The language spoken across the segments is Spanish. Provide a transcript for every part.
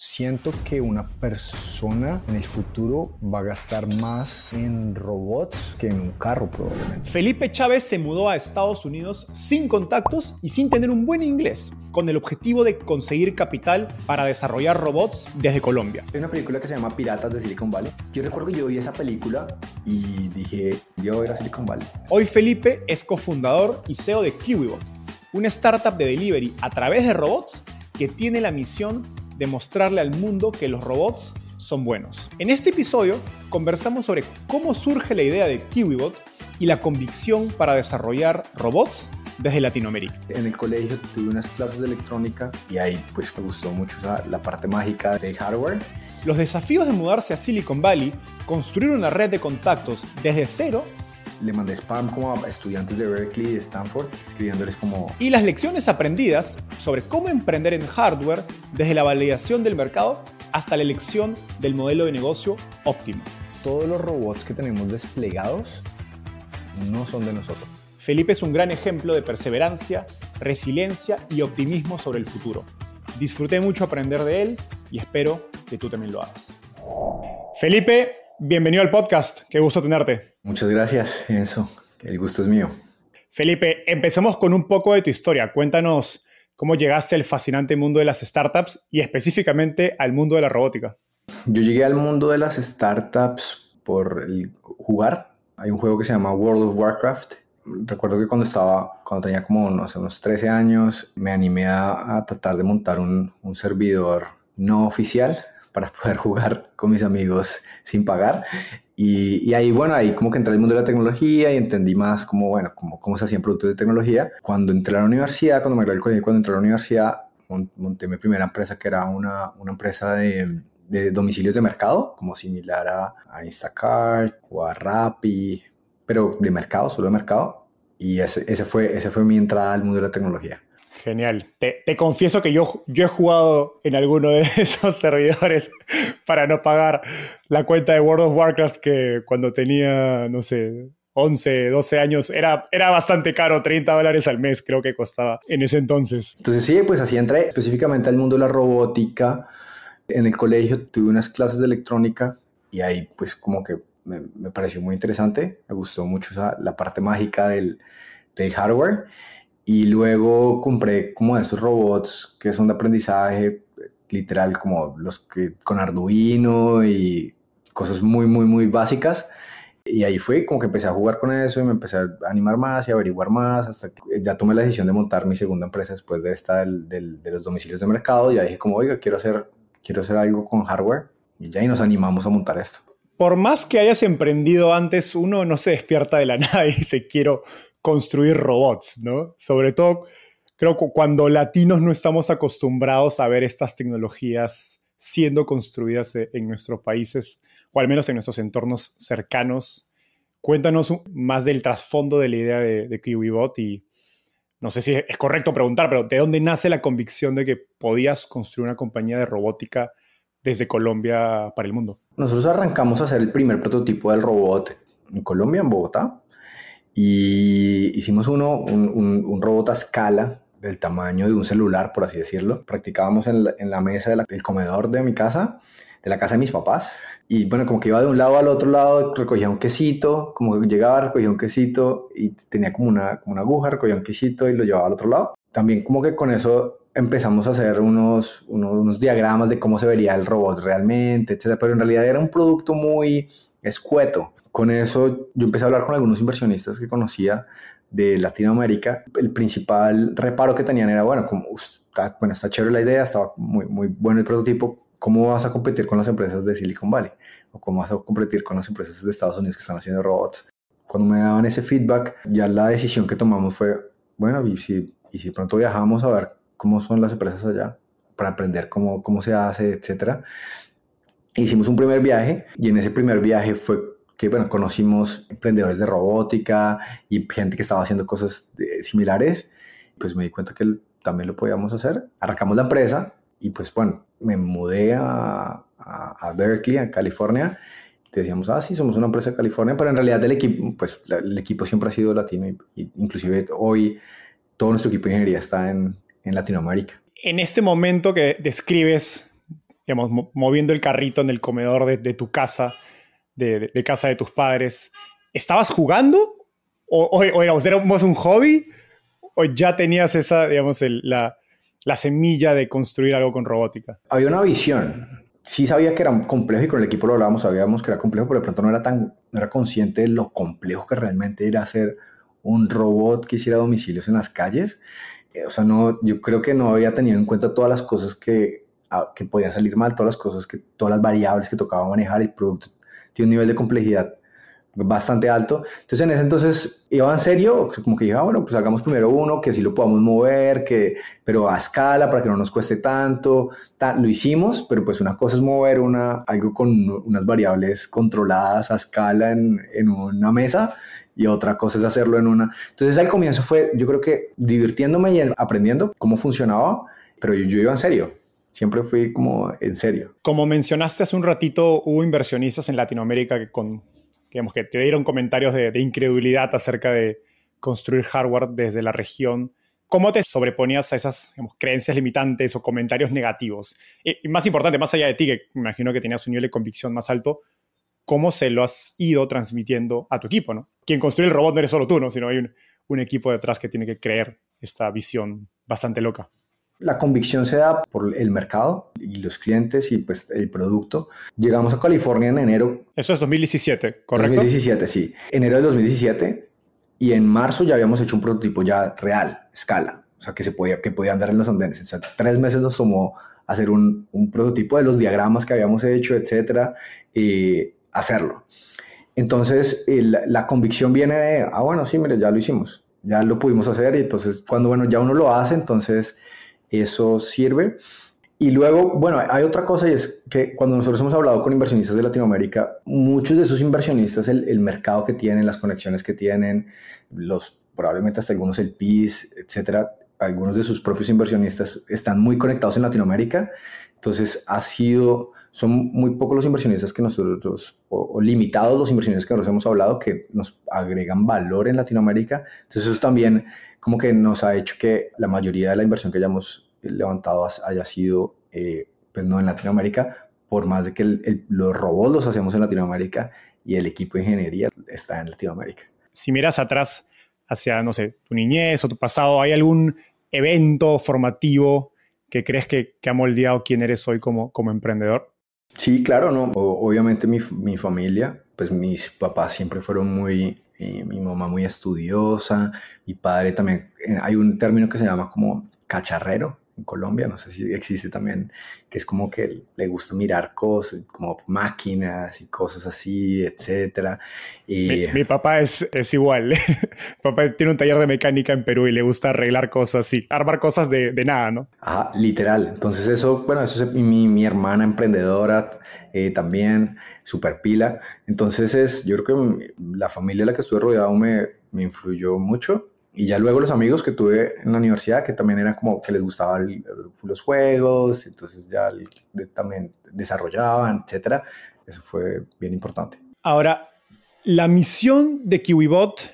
Siento que una persona en el futuro va a gastar más en robots que en un carro probablemente. Felipe Chávez se mudó a Estados Unidos sin contactos y sin tener un buen inglés, con el objetivo de conseguir capital para desarrollar robots desde Colombia. Hay una película que se llama Piratas de Silicon Valley. Yo recuerdo que yo vi esa película y dije, yo voy a Silicon Valley. Hoy Felipe es cofundador y CEO de KiwiBot, una startup de delivery a través de robots que tiene la misión demostrarle al mundo que los robots son buenos. En este episodio conversamos sobre cómo surge la idea de KiwiBot y la convicción para desarrollar robots desde Latinoamérica. En el colegio tuve unas clases de electrónica y ahí pues me gustó mucho la parte mágica de hardware. Los desafíos de mudarse a Silicon Valley, construir una red de contactos desde cero le mandé spam como a estudiantes de Berkeley y de Stanford, escribiéndoles como... Y las lecciones aprendidas sobre cómo emprender en hardware desde la validación del mercado hasta la elección del modelo de negocio óptimo. Todos los robots que tenemos desplegados no son de nosotros. Felipe es un gran ejemplo de perseverancia, resiliencia y optimismo sobre el futuro. Disfruté mucho aprender de él y espero que tú también lo hagas. Felipe, bienvenido al podcast. Qué gusto tenerte. Muchas gracias, Enzo. El gusto es mío. Felipe, empecemos con un poco de tu historia. Cuéntanos cómo llegaste al fascinante mundo de las startups y específicamente al mundo de la robótica. Yo llegué al mundo de las startups por jugar. Hay un juego que se llama World of Warcraft. Recuerdo que cuando estaba, cuando tenía como no sé, unos 13 años, me animé a, tratar de montar un, un servidor no oficial para poder jugar con mis amigos sin pagar. Y, ahí, bueno, ahí como que entré al mundo de la tecnología y entendí más cómo, bueno, cómo se hacían productos de tecnología. Cuando entré a la universidad, cuando me gradué del colegio, cuando entré a la universidad, monté mi primera empresa que era una, una empresa de, de, domicilios de mercado, como similar a, a Instacart o a Rappi, pero de mercado, solo de mercado. Y ese, ese, fue, ese fue mi entrada al mundo de la tecnología. Genial. Te, confieso que yo, yo he jugado en alguno de esos servidores para no pagar la cuenta de World of Warcraft que cuando tenía, no sé, 11, 12 años, era, era bastante caro, 30 dólares al mes creo que costaba en ese entonces. Entonces sí, pues así entré específicamente al mundo de la robótica. En el colegio tuve unas clases de electrónica y ahí pues como que me, me pareció muy interesante, me gustó mucho la parte mágica del, del hardware y luego compré como esos robots que son de aprendizaje, literal, como los que con Arduino y cosas muy, muy, muy básicas. Y ahí fue como que empecé a jugar con eso y me empecé a animar más y a averiguar más hasta que ya tomé la decisión de montar mi segunda empresa después de esta del, del, de los domicilios de mercado. Ya dije como, oiga, quiero hacer, quiero hacer algo con hardware y ya ahí nos animamos a montar esto. Por más que hayas emprendido antes, uno no se despierta de la nada y dice, quiero, construir robots, ¿no? Sobre todo, creo que cuando latinos no estamos acostumbrados a ver estas tecnologías siendo construidas e, en nuestros países, o al menos en nuestros entornos cercanos. Cuéntanos más del trasfondo de la idea de, de KiwiBot y no sé si es correcto preguntar, pero ¿de dónde nace la convicción de que podías construir una compañía de robótica desde Colombia para el mundo? Nosotros arrancamos a hacer el primer prototipo del robot en Colombia, en Bogotá, y hicimos uno, un, robot a escala del tamaño de un celular, por así decirlo. Practicábamos en la, mesa del comedor de mi casa, de la casa de mis papás. Y bueno, como que iba de un lado al otro lado, recogía un quesito, como que llegaba, recogía un quesito y tenía como una, como una aguja, recogía un quesito y lo llevaba al otro lado. También como que con eso empezamos a hacer unos, unos, diagramas de cómo se vería el robot realmente, etc. Pero en realidad era un producto muy escueto. Con eso yo empecé a hablar con algunos inversionistas que conocía de Latinoamérica, el principal reparo que tenían era, bueno, como está, bueno, está chévere la idea, estaba muy, muy bueno el prototipo, ¿cómo vas a competir con las empresas de Silicon Valley? ¿O cómo vas a competir con las empresas de Estados Unidos que están haciendo robots? Cuando me daban ese feedback, ya la decisión que tomamos fue, bueno, y si, pronto viajamos a ver cómo son las empresas allá, para aprender cómo, cómo se hace, etcétera. Hicimos un primer viaje y en ese primer viaje fue que bueno, conocimos emprendedores de robótica y gente que estaba haciendo cosas similares, pues me di cuenta que también lo podíamos hacer. Arrancamos la empresa y pues bueno, me mudé a, a, Berkeley, a California. Decíamos, ah, sí, somos una empresa de California, pero en realidad el equipo, pues el equipo siempre ha sido latino y, inclusive hoy todo nuestro equipo de ingeniería está en, en Latinoamérica. En este momento que describes, digamos, moviendo el carrito en el comedor de, de tu casa, de, casa de tus padres, ¿estabas jugando? ¿O, o, era un hobby? ¿O ya tenías esa, digamos, la, semilla de construir algo con robótica? Había una visión. Sí sabía que era complejo y con el equipo lo hablábamos, sabíamos que era complejo, pero de pronto no era tan, no era consciente de lo complejo que realmente era hacer un robot que hiciera domicilios en las calles. Eh, o sea, no, yo creo que no había tenido en cuenta todas las cosas que, que podían salir mal, todas las cosas que, todas las variables que tocaba manejar, el producto tiene un nivel de complejidad bastante alto. Entonces en ese entonces iba en serio, como que dije, ah, bueno, pues hagamos primero uno, que sí lo podamos mover, que, pero a escala para que no nos cueste tanto. lo hicimos, pero pues una cosa es mover una, algo con unas variables controladas a escala en, en una mesa y otra cosa es hacerlo en una. Entonces al comienzo fue, yo creo que divirtiéndome y aprendiendo cómo funcionaba, pero yo, yo iba en serio siempre fui como en serio. Como mencionaste hace un ratito, hubo inversionistas en Latinoamérica que, con, digamos, que te dieron comentarios de, incredulidad acerca de construir hardware desde la región. ¿Cómo te sobreponías a esas creencias limitantes o comentarios negativos? Y, más importante, más allá de ti, que imagino que tenías un nivel de convicción más alto, ¿cómo se lo has ido transmitiendo a tu equipo? ¿no? Quien construye el robot no eres solo tú, ¿no? sino hay un equipo detrás que tiene que creer esta visión bastante loca. La convicción se da por el mercado y los clientes y pues el producto. Llegamos a California en enero. Eso es 2017, ¿correcto? 2017, sí. Enero de 2017 y en marzo ya habíamos hecho un prototipo ya real, escala. O sea, que se podía, que podía andar en los andenes. O sea, tres meses nos tomó hacer un, un prototipo de los diagramas que habíamos hecho, etcétera, y hacerlo. Entonces, la convicción viene de, ah, bueno, sí, mire, ya lo hicimos, ya lo pudimos hacer. Y entonces, cuando, bueno, ya uno lo hace, entonces eso sirve. Y luego, bueno, hay otra cosa y es que cuando nosotros hemos hablado con inversionistas de Latinoamérica, muchos de esos inversionistas, el, mercado que tienen, las conexiones que tienen, los probablemente hasta algunos el PIS, etcétera, algunos de sus propios inversionistas están muy conectados en Latinoamérica. Entonces, ha sido, son muy pocos los inversionistas que nosotros, o, limitados los inversionistas que nosotros hemos hablado, que nos agregan valor en Latinoamérica. Entonces, eso también como que nos ha hecho que la mayoría de la inversión que hayamos levantado haya sido, eh, pues no en Latinoamérica, por más de que los robots los hacemos en Latinoamérica y el equipo de ingeniería está en Latinoamérica. Si miras atrás hacia, no sé, tu niñez o tu pasado, ¿hay algún evento formativo que crees que, que ha moldeado quién eres hoy como, como emprendedor? Sí, claro, ¿no? obviamente mi, mi, familia, pues mis papás siempre fueron muy eh, mi mamá muy estudiosa, mi padre también, eh, hay un término que se llama como cacharrero, en Colombia, no sé si existe también, que es como que le gusta mirar cosas, como máquinas y cosas así, etcétera. Y... Mi, papá es, es igual. mi papá tiene un taller de mecánica en Perú y le gusta arreglar cosas y armar cosas de, de nada, ¿no? Ah, literal. Entonces eso, bueno, eso es mi, mi hermana emprendedora eh, también, super pila. Entonces es, yo creo que la familia de la que estuve rodeado me, me influyó mucho. Y ya luego los amigos que tuve en la universidad, que también eran como que les gustaban los juegos, entonces ya también desarrollaban, etcétera. Eso fue bien importante. Ahora, la misión de KiwiBot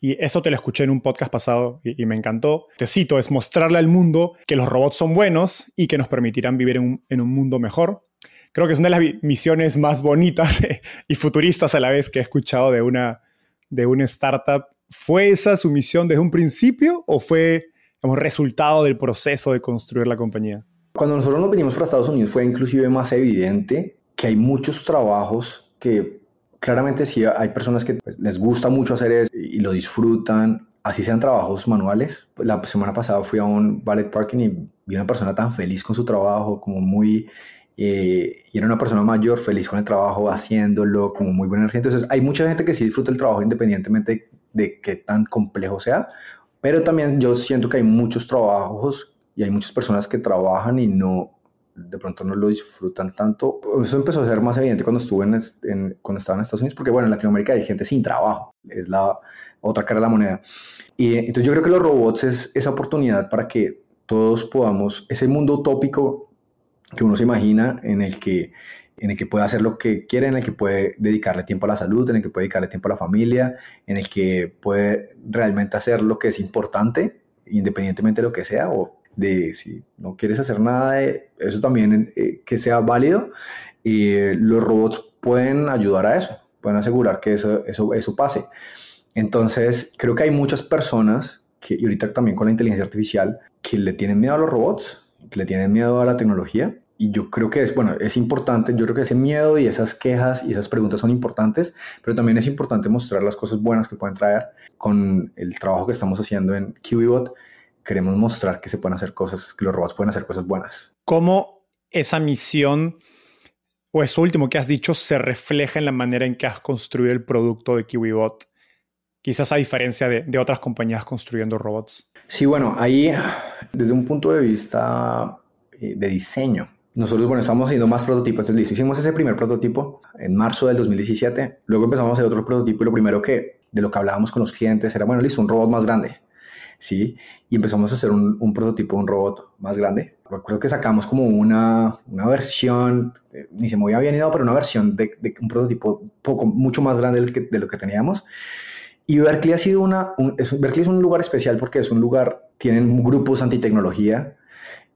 y eso te lo escuché en un podcast pasado y, me encantó. Te cito, es mostrarle al mundo que los robots son buenos y que nos permitirán vivir en un, en un mundo mejor. Creo que es una de las misiones más bonitas y futuristas a la vez que he escuchado de una, de una startup. ¿Fue esa su misión desde un principio o fue como resultado del proceso de construir la compañía? Cuando nosotros nos vinimos para Estados Unidos fue inclusive más evidente que hay muchos trabajos que claramente sí hay personas que pues, les gusta mucho hacer eso y lo disfrutan, así sean trabajos manuales. La semana pasada fui a un ballet parking y vi una persona tan feliz con su trabajo, como muy... Eh, y era una persona mayor, feliz con el trabajo, haciéndolo, como muy buena energía. Entonces, hay mucha gente que sí disfruta el trabajo independientemente de qué tan complejo sea, pero también yo siento que hay muchos trabajos y hay muchas personas que trabajan y no, de pronto no lo disfrutan tanto. Eso empezó a ser más evidente cuando estuve en, cuando estaba en Estados Unidos, porque bueno, en Latinoamérica hay gente sin trabajo, es la otra cara de la moneda. Y entonces yo creo que los robots es esa oportunidad para que todos podamos, ese mundo utópico que uno se imagina en el que en el que puede hacer lo que quiere, en el que puede dedicarle tiempo a la salud, en el que puede dedicarle tiempo a la familia, en el que puede realmente hacer lo que es importante, independientemente de lo que sea, o de si no quieres hacer nada, de eso también eh, que sea válido. Y los robots pueden ayudar a eso, pueden asegurar que eso, eso, eso pase. Entonces, creo que hay muchas personas, que, y ahorita también con la inteligencia artificial, que le tienen miedo a los robots, que le tienen miedo a la tecnología. Y yo creo que es, bueno, es importante, yo creo que ese miedo y esas quejas y esas preguntas son importantes, pero también es importante mostrar las cosas buenas que pueden traer con el trabajo que estamos haciendo en QBot queremos mostrar que se pueden hacer cosas, que los robots pueden hacer cosas buenas. ¿Cómo esa misión o eso último que has dicho se refleja en la manera en que has construido el producto de KiwiBot? Quizás a diferencia de, otras compañías construyendo robots. Sí, bueno, ahí desde un punto de vista eh, de diseño, nosotros, bueno, estamos haciendo más prototipos. Entonces, listo, hicimos ese primer prototipo en marzo del 2017. Luego empezamos a hacer otro prototipo y lo primero que, de lo que hablábamos con los clientes era, bueno, listo, un robot más grande. ¿sí? Y empezamos a hacer un, un prototipo, un robot más grande. Recuerdo que sacamos como una, una versión, eh, ni se movía bien ni nada, pero una versión de, de, un prototipo poco, mucho más grande de, que, de lo que teníamos. Y Berkeley ha sido una, un, es, Berkeley es un lugar especial porque es un lugar, tienen grupos antitecnología,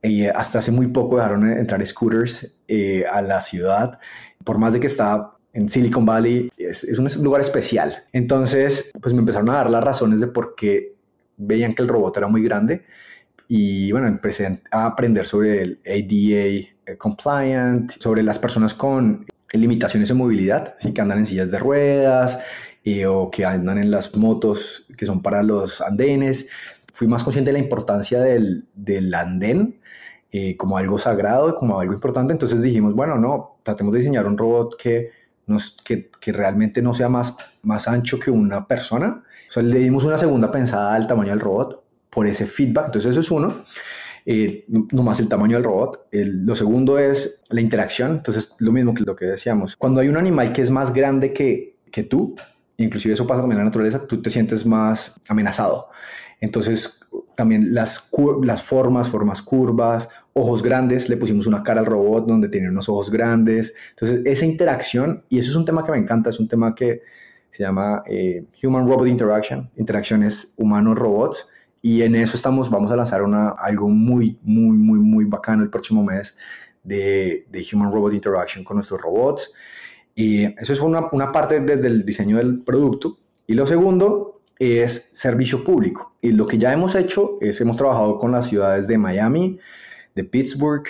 y hasta hace muy poco dejaron entrar scooters eh, a la ciudad, por más de que está en Silicon Valley, es, es, un lugar especial. Entonces, pues me empezaron a dar las razones de por qué veían que el robot era muy grande y bueno, empecé a aprender sobre el ADA eh, compliant, sobre las personas con limitaciones de movilidad, ¿sí? que andan en sillas de ruedas eh, o que andan en las motos que son para los andenes. Fui más consciente de la importancia del, del andén eh, como algo sagrado, como algo importante. Entonces dijimos, bueno, no, tratemos de diseñar un robot que, nos, que, que realmente no sea más, más ancho que una persona o sea, le dimos una segunda pensada al tamaño del robot por ese feedback. Entonces, eso es uno. Eh, más el tamaño del robot. lo segundo es la interacción. Entonces, lo mismo que lo que decíamos. Cuando hay un animal que es más grande que, que tú, inclusive eso pasa también en la naturaleza, tú te sientes más amenazado. Entonces, también las, formas, formas curvas, ojos grandes, le pusimos una cara al robot donde tiene unos ojos grandes. Entonces, esa interacción, y eso es un tema que me encanta, es un tema que se llama eh, Human Robot Interaction, interacciones humanos-robots, y en eso estamos, vamos a lanzar una, algo muy, muy, muy, muy bacano el próximo mes de, Human Robot Interaction con nuestros robots. Y eso es una parte desde el diseño del producto. Y lo segundo es servicio público. Y lo que ya hemos hecho es, hemos trabajado con las ciudades de Miami, de Pittsburgh,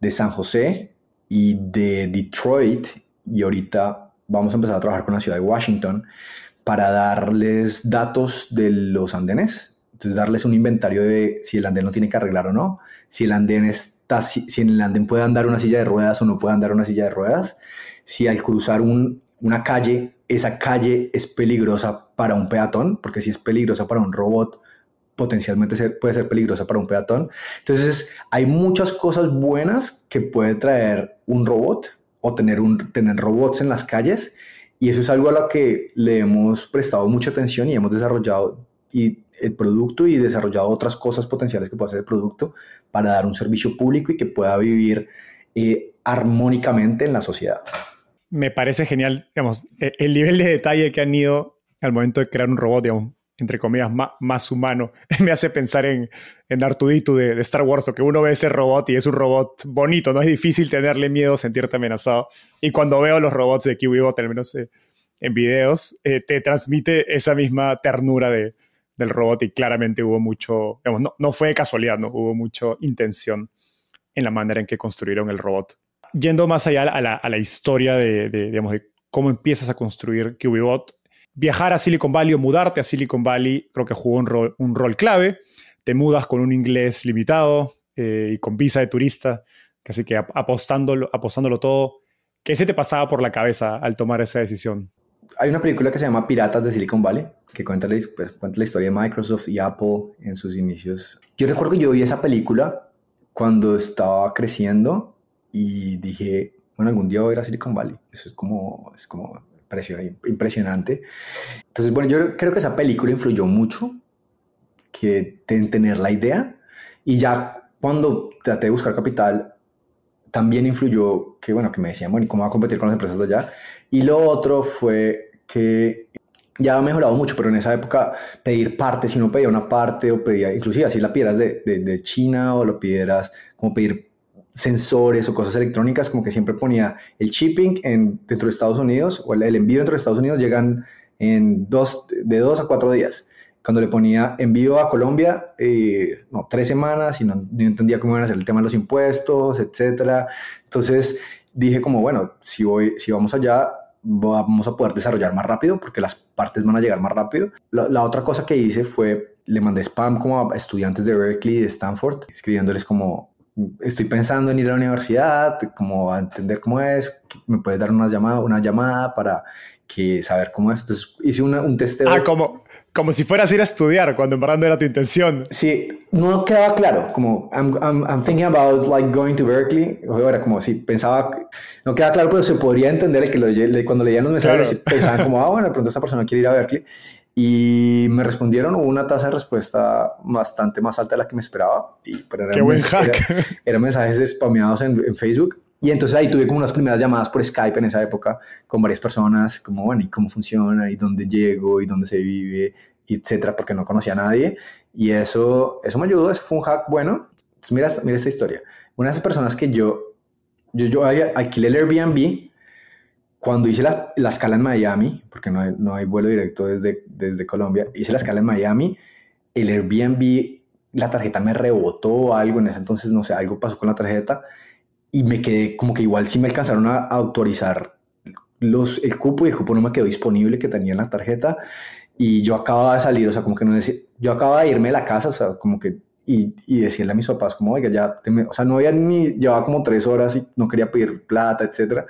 de San José y de Detroit. Y ahorita vamos a empezar a trabajar con la ciudad de Washington para darles datos de los andenes. Entonces, darles un inventario de si el andén no tiene que arreglar o no, si el andén está, si, en el andén puede andar una silla de ruedas o no puede andar una silla de ruedas, si al cruzar un, una calle, esa calle es peligrosa para un peatón, porque si es peligrosa para un robot, potencialmente puede ser peligrosa para un peatón. Entonces, hay muchas cosas buenas que puede traer un robot o tener, robots en las calles. Y eso es algo a lo que le hemos prestado mucha atención y hemos desarrollado el producto y desarrollado otras cosas potenciales que puede hacer el producto para dar un servicio público y que pueda vivir eh, armónicamente en la sociedad. Me parece genial, digamos, e-, el nivel de detalle que han ido al momento de crear un robot, digamos, entre comillas, más, humano. Me hace pensar en, en Artudito de, Star Wars, que uno ve ese robot y es un robot bonito, no es difícil tenerle miedo, sentirte amenazado. Y cuando veo los robots de QBot, al menos eh, en videos, eh, te transmite esa misma ternura de, del robot y claramente hubo mucho, no, no fue casualidad, no hubo mucha intención en la manera en que construyeron el robot. Yendo más allá a la, a la historia de, de, cómo empiezas a construir QBot, viajar a Silicon Valley o mudarte a Silicon Valley creo que jugó un rol, un rol clave. Te mudas con un inglés limitado eh, y con visa de turista, así que apostándolo, apostándolo todo. ¿Qué se te pasaba por la cabeza al tomar esa decisión? Hay una película que se llama Piratas de Silicon Valley, que cuenta la, pues, cuenta la historia de Microsoft y Apple en sus inicios. Yo recuerdo que yo vi esa película cuando estaba creciendo y dije, bueno, algún día voy a ir a Silicon Valley. Eso es como, es como impresionante. Entonces, bueno, yo creo que esa película influyó mucho que en tener la idea y ya cuando traté de buscar capital también influyó que, bueno, que me decían, bueno, ¿y cómo va a competir con las empresas de allá? Y lo otro fue que ya ha mejorado mucho, pero en esa época pedir parte, si no pedía una parte o pedía, inclusive así la pidieras de, de, de China o lo pidieras como pedir sensores o cosas electrónicas, como que siempre ponía el shipping en, dentro de Estados Unidos o el, envío dentro de Estados Unidos llegan en dos, de dos a cuatro días. Cuando le ponía envío a Colombia, eh, no, tres semanas y no, entendía cómo iban a ser el tema de los impuestos, etcétera. Entonces dije como, bueno, si, voy, si vamos allá, vamos a poder desarrollar más rápido porque las partes van a llegar más rápido. La, la, otra cosa que hice fue, le mandé spam como a estudiantes de Berkeley, de Stanford, escribiéndoles como, estoy pensando en ir a la universidad, como a entender cómo es, me puedes dar una llamada, una llamada para que saber cómo es. Entonces hice un testeo. Ah, como, como si fueras a ir a estudiar cuando en verdad no era tu intención. Sí, no quedaba claro, como I'm, I'm, I'm thinking about like going to Berkeley. Ahora, como si pensaba, no queda claro, pero se podría entender que lo, cuando leían los mensajes pensaban como, ah, bueno, de pronto esta persona quiere ir a Berkeley. Y me respondieron, hubo una tasa de respuesta bastante más alta de la que me esperaba. Y, pero Qué buen hack. Eran mensajes spameados en, en, Facebook. Y entonces ahí tuve como unas primeras llamadas por Skype en esa época con varias personas, como, bueno, ¿y cómo funciona? ¿Y dónde llego? ¿Y dónde se vive? etcétera, porque no conocía a nadie. Y eso, eso me ayudó, eso fue un hack bueno. Entonces, mira, mira esta historia. Una de esas personas que yo, yo, yo alquilé el Airbnb cuando hice la, la, escala en Miami, porque no hay, no hay vuelo directo desde, desde Colombia, hice la escala en Miami, el Airbnb, la tarjeta me rebotó algo, en ese entonces, no sé, algo pasó con la tarjeta y me quedé como que igual sí me alcanzaron a autorizar los, el cupo y el cupo no me quedó disponible que tenía en la tarjeta y yo acababa de salir, o sea, como que no decía, yo acababa de irme de la casa, o sea, como que y, y, decirle a mis papás como, oiga, ya, o sea, no había ni, llevaba como tres horas y no quería pedir plata, etcétera.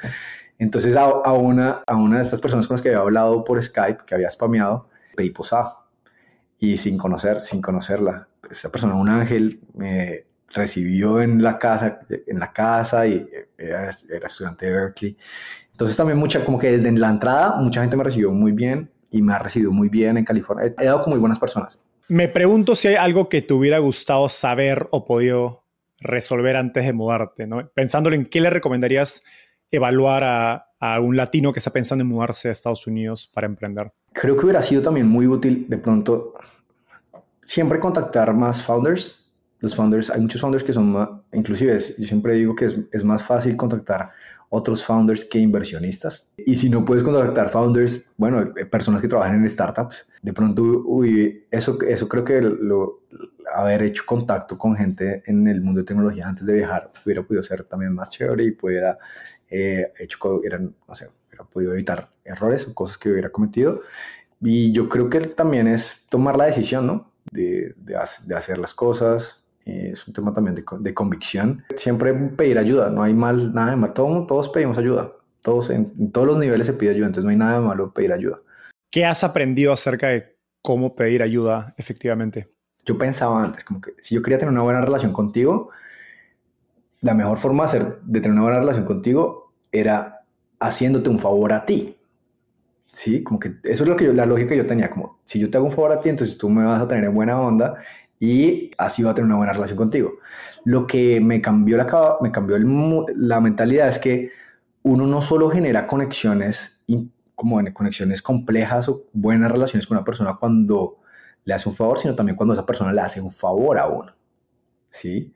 Entonces a, una, a una de estas personas con las que había hablado por Skype, que había spameado, pedí posada. Y sin conocer, sin conocerla. Esa persona, un ángel, me recibió en la casa, en la casa y era, estudiante de Berkeley. Entonces también mucha, como que desde la entrada, mucha gente me recibió muy bien y me ha recibido muy bien en California. He dado con muy buenas personas. Me pregunto si hay algo que te hubiera gustado saber o podido resolver antes de mudarte, ¿no? Pensándolo en qué le recomendarías evaluar a, un latino que está pensando en mudarse a Estados Unidos para emprender? Creo que hubiera sido también muy útil de pronto siempre contactar más founders. Los founders, hay muchos founders que son más, inclusive yo siempre digo que es, es más fácil contactar otros founders que inversionistas. Y si no puedes contactar founders, bueno, eh, personas que trabajan en startups, de pronto, uy, eso, eso creo que lo, haber hecho contacto con gente en el mundo de tecnología antes de viajar hubiera podido ser también más chévere y pudiera eh, hecho, eran, no sé, hubiera podido evitar errores o cosas que hubiera cometido. Y yo creo que también es tomar la decisión, ¿no? De, de, de hacer las cosas. Eh, es un tema también de, de, convicción. Siempre pedir ayuda, no hay mal, nada de mal. Todos, todos pedimos ayuda. Todos, en, en, todos los niveles se pide ayuda, entonces no hay nada de malo pedir ayuda. ¿Qué has aprendido acerca de cómo pedir ayuda efectivamente? Yo pensaba antes, como que si yo quería tener una buena relación contigo, la mejor forma de, de tener una buena relación contigo era haciéndote un favor a ti. Sí, como que eso es lo que yo, la lógica que yo tenía, como si yo te hago un favor a ti, entonces tú me vas a tener en buena onda y así va a tener una buena relación contigo. Lo que me cambió la, me cambió la mentalidad es que uno no solo genera conexiones como conexiones complejas o buenas relaciones con una persona cuando le hace un favor, sino también cuando esa persona le hace un favor a uno. ¿Sí?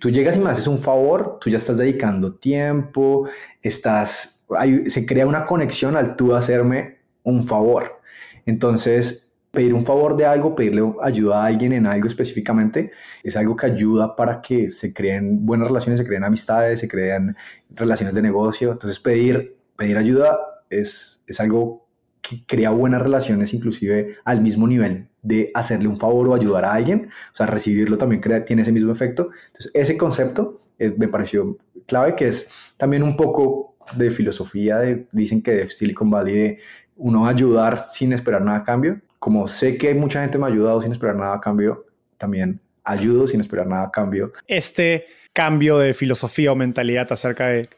Tú llegas y me haces un favor, tú ya estás dedicando tiempo, estás, se crea una conexión al tú hacerme un favor. Entonces, pedir un favor de algo, pedirle ayuda a alguien en algo específicamente, es algo que ayuda para que se creen buenas relaciones, se creen amistades, se crean relaciones de negocio. Entonces, pedir, pedir ayuda es, es algo que crea buenas relaciones, inclusive al mismo nivel de hacerle un favor o ayudar a alguien. O sea, recibirlo también crea, tiene ese mismo efecto. Entonces, ese concepto eh, me pareció clave, que es también un poco de filosofía, dicen que de Silicon Valley, de uno ayudar sin esperar nada a cambio como sé que mucha gente me ha ayudado sin esperar nada a cambio, también ayudo sin esperar nada a cambio. Este cambio de filosofía o mentalidad acerca de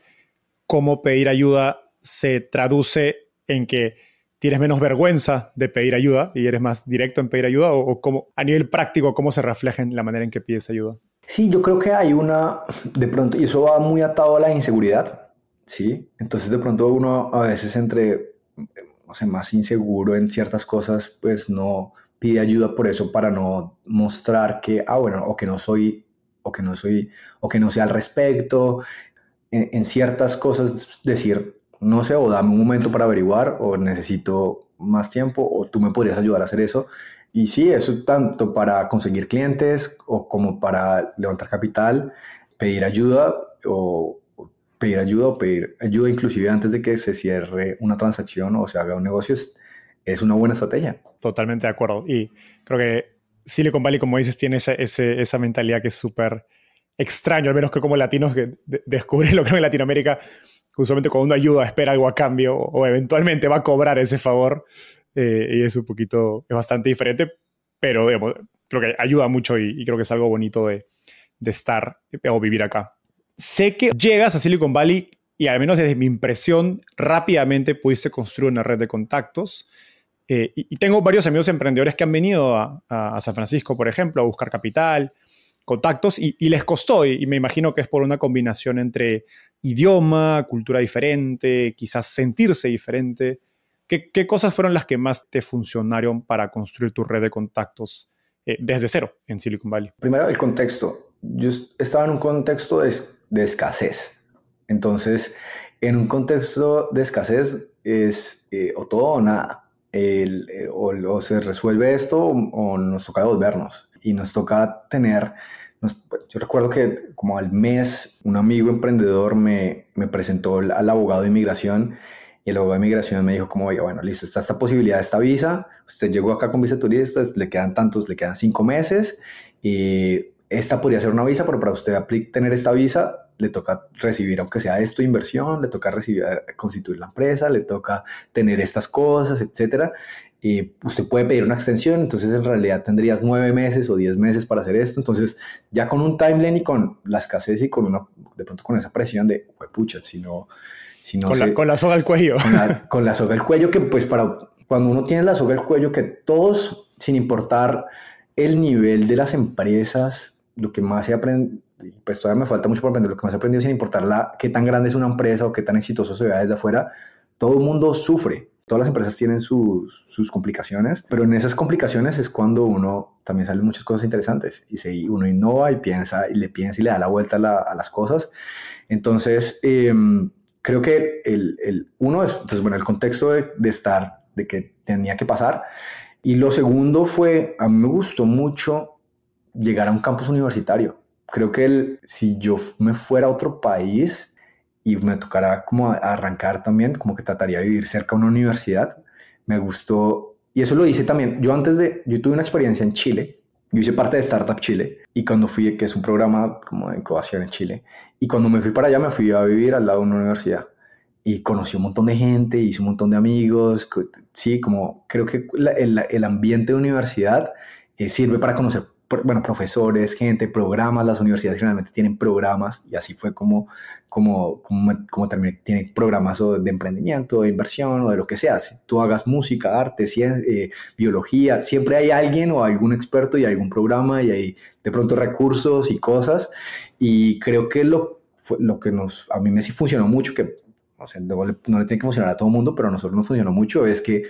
cómo pedir ayuda se traduce en que tienes menos vergüenza de pedir ayuda y eres más directo en pedir ayuda o, cómo, a nivel práctico cómo se refleja en la manera en que pides ayuda. Sí, yo creo que hay una, de pronto, y eso va muy atado a la inseguridad, ¿sí? Entonces de pronto uno a veces entre no sé, más inseguro en ciertas cosas, pues no pide ayuda por eso para no mostrar que, ah, bueno, o que no soy, o que no soy, o que no sé al respecto. En, ciertas cosas decir, no sé, o dame un momento para averiguar, o necesito más tiempo, o tú me podrías ayudar a hacer eso. Y sí, eso tanto para conseguir clientes o como para levantar capital, pedir ayuda o, pedir ayuda o pedir ayuda inclusive antes de que se cierre una transacción o se haga un negocio es, una buena estrategia. Totalmente de acuerdo. Y creo que Silicon Valley, como dices, tiene esa mentalidad que es súper extraño, al menos que como latinos que descubren lo que en Latinoamérica, usualmente cuando uno ayuda espera algo a cambio o, eventualmente va a cobrar ese favor eh, y es un poquito, es bastante diferente, pero creo que ayuda mucho y, creo que es algo bonito de, estar o vivir acá sé que llegas a Silicon Valley y al menos desde mi impresión, rápidamente pudiste construir una red de contactos. Eh, y, tengo varios amigos emprendedores que han venido a, San Francisco, por ejemplo, a buscar capital, contactos, y, les costó. Y, me imagino que es por una combinación entre idioma, cultura diferente, quizás sentirse diferente. ¿Qué, cosas fueron las que más te funcionaron para construir tu red de contactos eh, desde cero en Silicon Valley? Primero, el contexto. Yo estaba en un contexto de de escasez. Entonces, en un contexto de escasez es eh, o todo o nada. Eh, o, se resuelve esto o, nos toca devolvernos. Y nos toca tener, yo recuerdo que como al mes un amigo emprendedor me, me presentó al abogado de inmigración y el abogado de inmigración me dijo como, bueno, listo, está esta posibilidad de esta visa, usted llegó acá con visa turista, le quedan tantos, le quedan cinco meses y esta podría ser una visa, pero para usted tener esta visa le toca recibir, aunque sea esto inversión, le toca eh, constituir la empresa, le toca tener estas cosas, etcétera. Y usted puede pedir una extensión, entonces en realidad tendrías nueve meses o diez meses para hacer esto. Entonces, ya con un timeline y con la escasez y con una, de pronto con esa presión de, pucha, si no, si no con, la, con la soga al cuello. Con la, con la soga al cuello, que pues para cuando uno tiene la soga al cuello, que todos, sin importar el nivel de las empresas, lo que más se aprende, pues todavía me falta mucho por aprender, lo que más he aprendido sin importar la, qué tan grande es una empresa o qué tan exitoso se vea desde afuera, todo el mundo sufre. Todas las empresas tienen sus, sus complicaciones, pero en esas complicaciones es cuando uno también salen muchas cosas interesantes y si uno innova y piensa y le piensa y le da la vuelta a, las cosas. Entonces, em, creo que el, el, uno es, entonces, bueno, el contexto de, de estar, de que tenía que pasar. Y lo segundo fue, a mí me gustó mucho llegar a un campus universitario. Creo que el, si yo me fuera a otro país y me tocara como arrancar también, como que trataría de vivir cerca de una universidad, me gustó. Y eso lo hice también. Yo antes de, yo tuve una experiencia en Chile. Yo hice parte de Startup Chile y cuando fui, que es un programa como de incubación en Chile, y cuando me fui para allá me fui a vivir al lado de una universidad y conocí un montón de gente, hice un montón de amigos. Sí, como creo que el, el, ambiente de universidad eh, sirve para conocer bueno, profesores, gente, programas, las universidades generalmente tienen programas y así fue como, como, como, como terminé, tienen programas de emprendimiento, de inversión o de lo que sea. Si tú hagas música, arte, ciencia, eh, biología, siempre hay alguien o algún experto y algún programa y hay de pronto recursos y cosas y creo que lo, lo que nos, a mí me sí funcionó mucho, que no, sé, no, le, no le tiene que funcionar a todo el mundo, pero a nosotros nos funcionó mucho, es que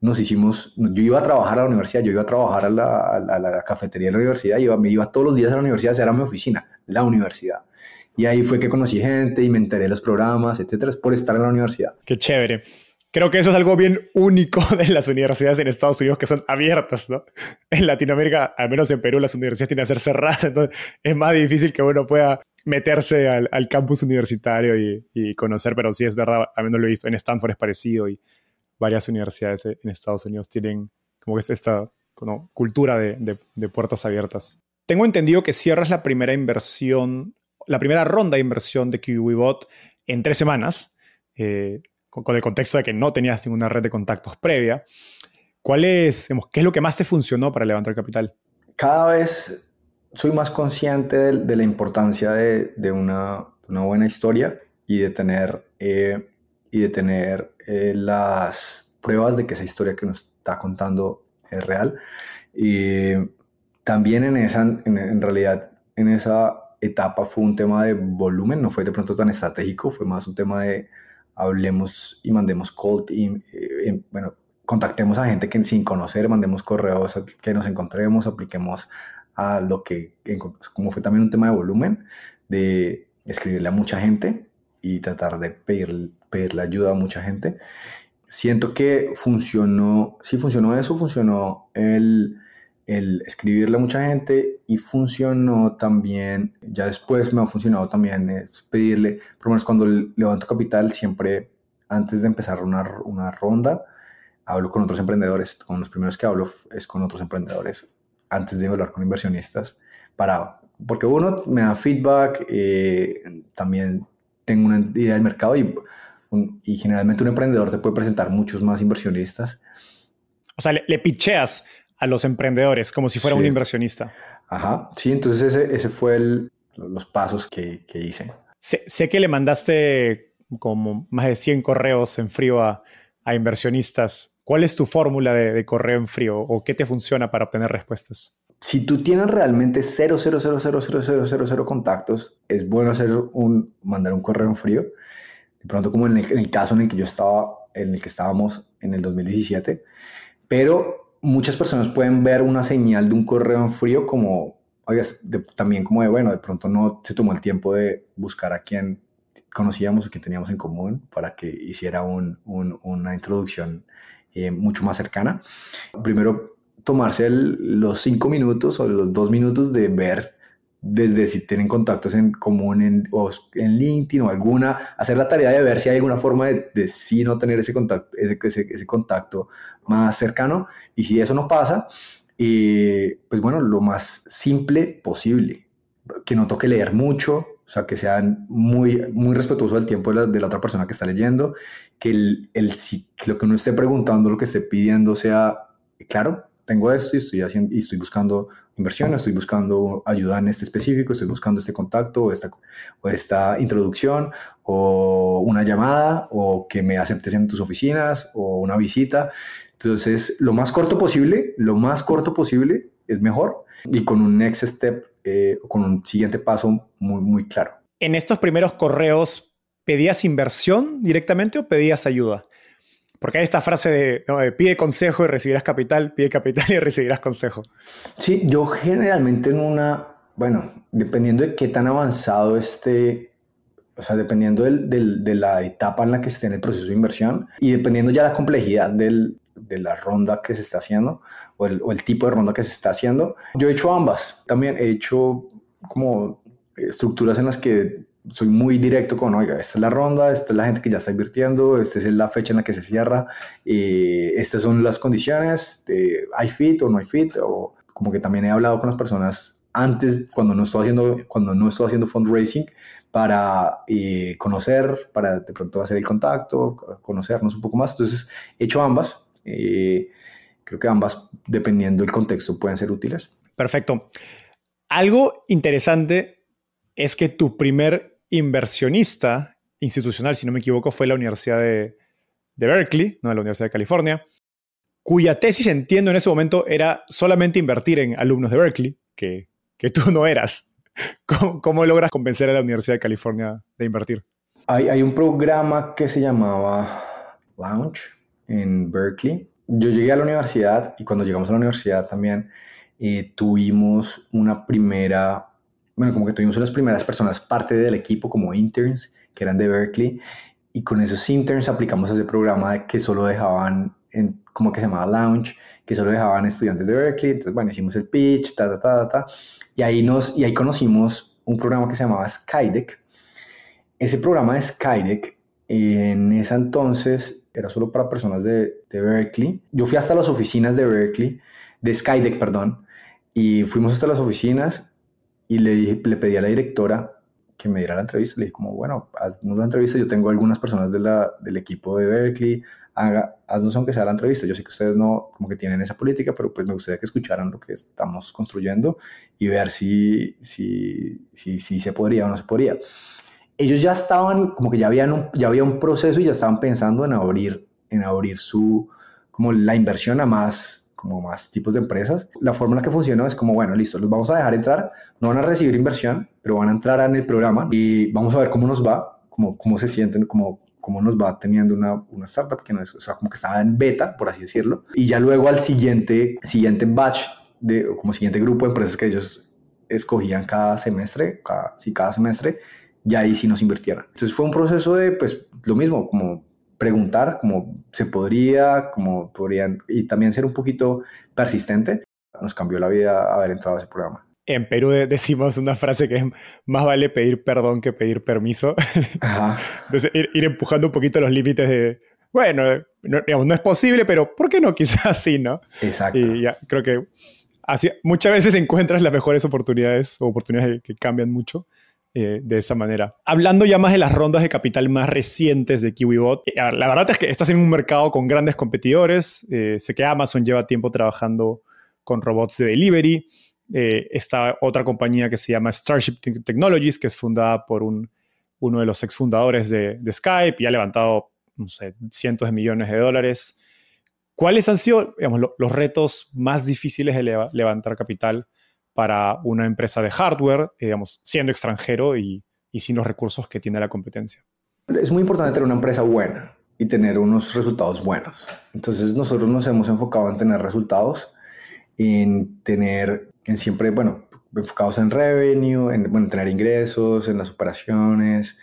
nos hicimos, yo iba a trabajar a la universidad, yo iba a trabajar a la, cafetería de la universidad, iba, me iba todos los días a la universidad, era mi oficina, la universidad. Y ahí fue que conocí gente y me enteré de los programas, etcétera, por estar en la universidad. Qué chévere. Creo que eso es algo bien único de las universidades en Estados Unidos que son abiertas, ¿no? En Latinoamérica, al menos en Perú, las universidades tienen que ser cerradas, entonces es más difícil que uno pueda meterse al, campus universitario y, conocer, pero sí es verdad, a mí no lo he visto, en Stanford es parecido y varias universidades en Estados Unidos tienen como que es esta cultura de, puertas abiertas. Tengo entendido que cierras la primera inversión, la primera ronda de inversión de KiwiBot en tres semanas, eh, con, el contexto de que no tenías ninguna red de contactos previa. ¿Cuál es, qué es lo que más te funcionó para levantar capital? Cada vez soy más consciente de, la importancia de, una, buena historia y de tener, eh, y de tener eh, las pruebas de que esa historia que nos está contando es real. Y también en esa, en, realidad, en esa etapa fue un tema de volumen, no fue de pronto tan estratégico, fue más un tema de hablemos y mandemos cold, y, eh, bueno, contactemos a gente que sin conocer, mandemos correos que nos encontremos, apliquemos a lo que, como fue también un tema de volumen, de escribirle a mucha gente y tratar de pedir, pedirle ayuda a mucha gente. Siento que funcionó, sí funcionó eso, funcionó el, el escribirle a mucha gente y funcionó también, ya después me ha funcionado también es pedirle, por lo menos cuando levanto capital, siempre antes de empezar una, una ronda, hablo con otros emprendedores, con los primeros que hablo es con otros emprendedores antes de hablar con inversionistas, para, porque uno me da feedback, eh, también tengo una idea del mercado y, y generalmente un emprendedor te puede presentar muchos más inversionistas. O sea, le, le picheas a los emprendedores como si fuera un inversionista. Ajá, sí, entonces ese, ese fue el, los pasos que, que hice. Sé, sé, que le mandaste como más de 100 correos en frío a, a inversionistas. ¿Cuál es tu fórmula de, correo en frío o qué te funciona para obtener respuestas? Si tú tienes realmente 0, 0, 0, 0, 0, 0, 0, 0 contactos, es bueno hacer un, mandar un correo en frío. De pronto, como en el, caso en el que yo estaba, en el que estábamos en el 2017. Pero muchas personas pueden ver una señal de un correo en frío como, oye, también como de, bueno, de pronto no se tomó el tiempo de buscar a quién conocíamos o quién teníamos en común para que hiciera un, un, una introducción eh, mucho más cercana. Primero, tomarse los cinco minutos o los dos minutos de ver desde si tienen contactos en común en, o en LinkedIn o alguna, hacer la tarea de ver si hay alguna forma de, de sí no tener ese contacto, ese, ese, contacto más cercano. Y si eso no pasa, eh, pues bueno, lo más simple posible. Que no toque leer mucho, o sea, que sean muy, muy respetuosos del tiempo de la, de la, otra persona que está leyendo, que, el, el, que lo que uno esté preguntando, lo que esté pidiendo sea, claro, tengo esto y estoy, haciendo, y estoy buscando inversión, estoy buscando ayuda en este específico, estoy buscando este contacto o esta, esta introducción o una llamada o que me aceptes en tus oficinas o una visita. Entonces, lo más corto posible, lo más corto posible es mejor y con un next step, eh, con un siguiente paso muy, muy claro. En estos primeros correos, ¿pedías inversión directamente o pedías ayuda? Porque hay esta frase de, pide consejo y recibirás capital, pide capital y recibirás consejo. Sí, yo generalmente en una, bueno, dependiendo de qué tan avanzado esté, o sea, dependiendo del, de la etapa en la que esté en el proceso de inversión y dependiendo ya la complejidad del, de la ronda que se está haciendo o el, o el, tipo de ronda que se está haciendo. Yo he hecho ambas. También he hecho como estructuras en las que soy muy directo con, oiga, esta es la ronda, esta es la gente que ya está invirtiendo, esta es la fecha en la que se cierra, eh, estas son las condiciones, de, hay fit o no hay fit, o como que también he hablado con las personas antes, cuando no estoy haciendo, cuando no estoy haciendo fundraising, para eh, conocer, para de pronto hacer el contacto, conocernos un poco más. Entonces, he hecho ambas. Eh, creo que ambas, dependiendo del contexto, pueden ser útiles. Perfecto. Algo interesante es que tu primer inversionista institucional, si no me equivoco, fue la Universidad de, Berkeley, no la Universidad de California, cuya tesis, entiendo en ese momento, era solamente invertir en alumnos de Berkeley, que, tú no eras. ¿Cómo, logras convencer a la Universidad de California de invertir? Hay, hay un programa que se llamaba Launch, en Berkeley yo llegué a la universidad y cuando llegamos a la universidad también eh, tuvimos una primera, bueno, como que tuvimos unas primeras personas parte del equipo como interns que eran de Berkeley y con esos interns aplicamos ese programa que solo dejaban, en, como que se llamaba Lounge, que solo dejaban estudiantes de Berkeley, entonces bueno, hicimos el pitch, ta, ta, ta, ta, y ahí, nos, y ahí conocimos un programa que se llamaba Skydeck. Ese programa de Skydeck en ese entonces era solo para personas de, de Berkeley. Yo fui hasta las oficinas de Berkeley, de Skydeck, perdón, y fuimos hasta las oficinas y le, dije, le pedí a la directora que me diera la entrevista. Le dije como, bueno, haznos la entrevista. Yo tengo algunas personas de la, del equipo de Berkeley. Haga, haznos aunque sea la entrevista. Yo sé que ustedes no como que tienen esa política, pero pues me gustaría que escucharan lo que estamos construyendo y ver si, si, si, si se podría o no se podría. Ellos ya estaban, como que ya, habían un, ya había un proceso y ya estaban pensando en abrir, en abrir su, como la inversión a más como más tipos de empresas. La forma en la que funcionó es como, bueno, listo, los vamos a dejar entrar, no van a recibir inversión, pero van a entrar en el programa y vamos a ver cómo nos va, cómo, cómo se sienten, cómo, cómo nos va teniendo una, una startup que no es, o sea, como que estaba en beta, por así decirlo. Y ya luego al siguiente, siguiente batch, de, como siguiente grupo de empresas que ellos escogían cada semestre, cada, sí, cada semestre, ya ahí sí nos invirtieran. Entonces fue un proceso de, pues, lo mismo, como preguntar cómo se podría, cómo podrían, y también ser un poquito persistente. Nos cambió la vida haber entrado a ese programa. En Perú decimos una frase que es más vale pedir perdón que pedir permiso. Entonces, ir, empujando un poquito los límites de, bueno, no, digamos, no es posible, pero ¿por qué no? Quizás sí, ¿no? Exacto. Y ya, creo que así, muchas veces encuentras las mejores oportunidades o oportunidades que cambian mucho. Eh, de esa manera. Hablando ya más de las rondas de capital más recientes de KiwiBot, eh, la verdad es que estás en un mercado con grandes competidores. Eh, sé que Amazon lleva tiempo trabajando con robots de delivery. está otra compañía que se llama Starship Technologies, que es fundada por un, uno de los exfundadores de, de Skype y ha levantado, no sé, cientos de millones de dólares. ¿Cuáles han sido digamos, los retos más difíciles de levantar capital para una empresa de hardware, eh, digamos, siendo extranjero y, y sin los recursos que tiene la competencia. Es muy importante tener una empresa buena y tener unos resultados buenos. Entonces nosotros nos hemos enfocado en tener resultados, en tener, en siempre, bueno, enfocados en revenue, en bueno, tener ingresos, en las operaciones.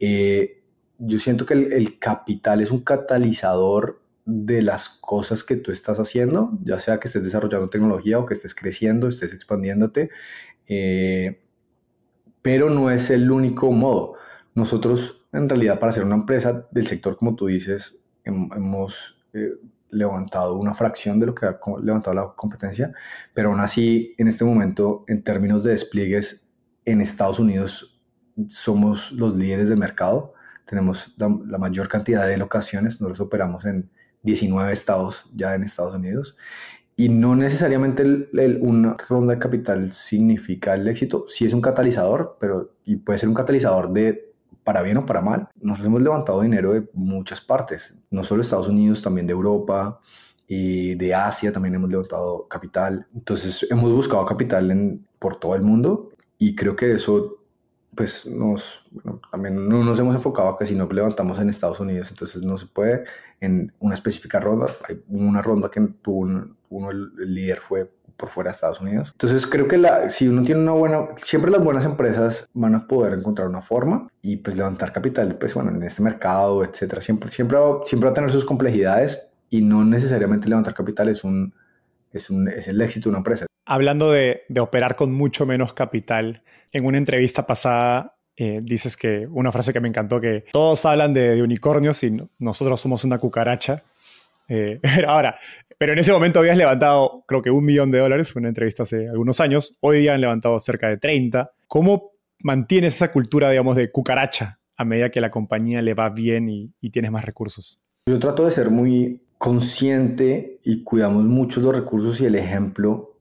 Eh, yo siento que el, el, capital es un catalizador de las cosas que tú estás haciendo, ya sea que estés desarrollando tecnología o que estés creciendo, estés expandiéndote, eh, pero no es el único modo. Nosotros, en realidad, para ser una empresa del sector, como tú dices, hemos eh, levantado una fracción de lo que ha levantado la competencia, pero aún así, en este momento, en términos de despliegues en Estados Unidos, somos los líderes del mercado. Tenemos la, la mayor cantidad de locaciones, nosotros operamos en 19 estados ya en Estados Unidos. Y no necesariamente una ronda de capital significa el éxito. Sí es un catalizador, pero y puede ser un catalizador de para bien o para mal. Nosotros hemos levantado dinero de muchas partes, no solo Estados Unidos, también de Europa y de Asia también hemos levantado capital. Entonces hemos buscado capital en, por todo el mundo y creo que eso pues nos, bueno, también no nos hemos enfocado a que si no levantamos en Estados Unidos, entonces no se puede en una específica ronda. Hay una ronda que tuvo uno, el, líder fue por fuera de Estados Unidos. Entonces creo que la, si uno tiene una buena, siempre las buenas empresas van a poder encontrar una forma y pues levantar capital, pues bueno, en este mercado, etcétera, siempre, siempre, siempre va a tener sus complejidades y no necesariamente levantar capital es un, es, un, es el éxito de una empresa. Hablando de, operar con mucho menos capital, en una entrevista pasada eh, dices que una frase que me encantó, que todos hablan de, unicornios y nosotros somos una cucaracha. Eh, ahora, pero en ese momento habías levantado creo que un millón de dólares, fue una entrevista hace algunos años, hoy día han levantado cerca de 30. ¿Cómo mantienes esa cultura, digamos, de cucaracha a medida que la compañía le va bien y, y tienes más recursos? Yo trato de ser muy consciente y cuidamos mucho los recursos y el ejemplo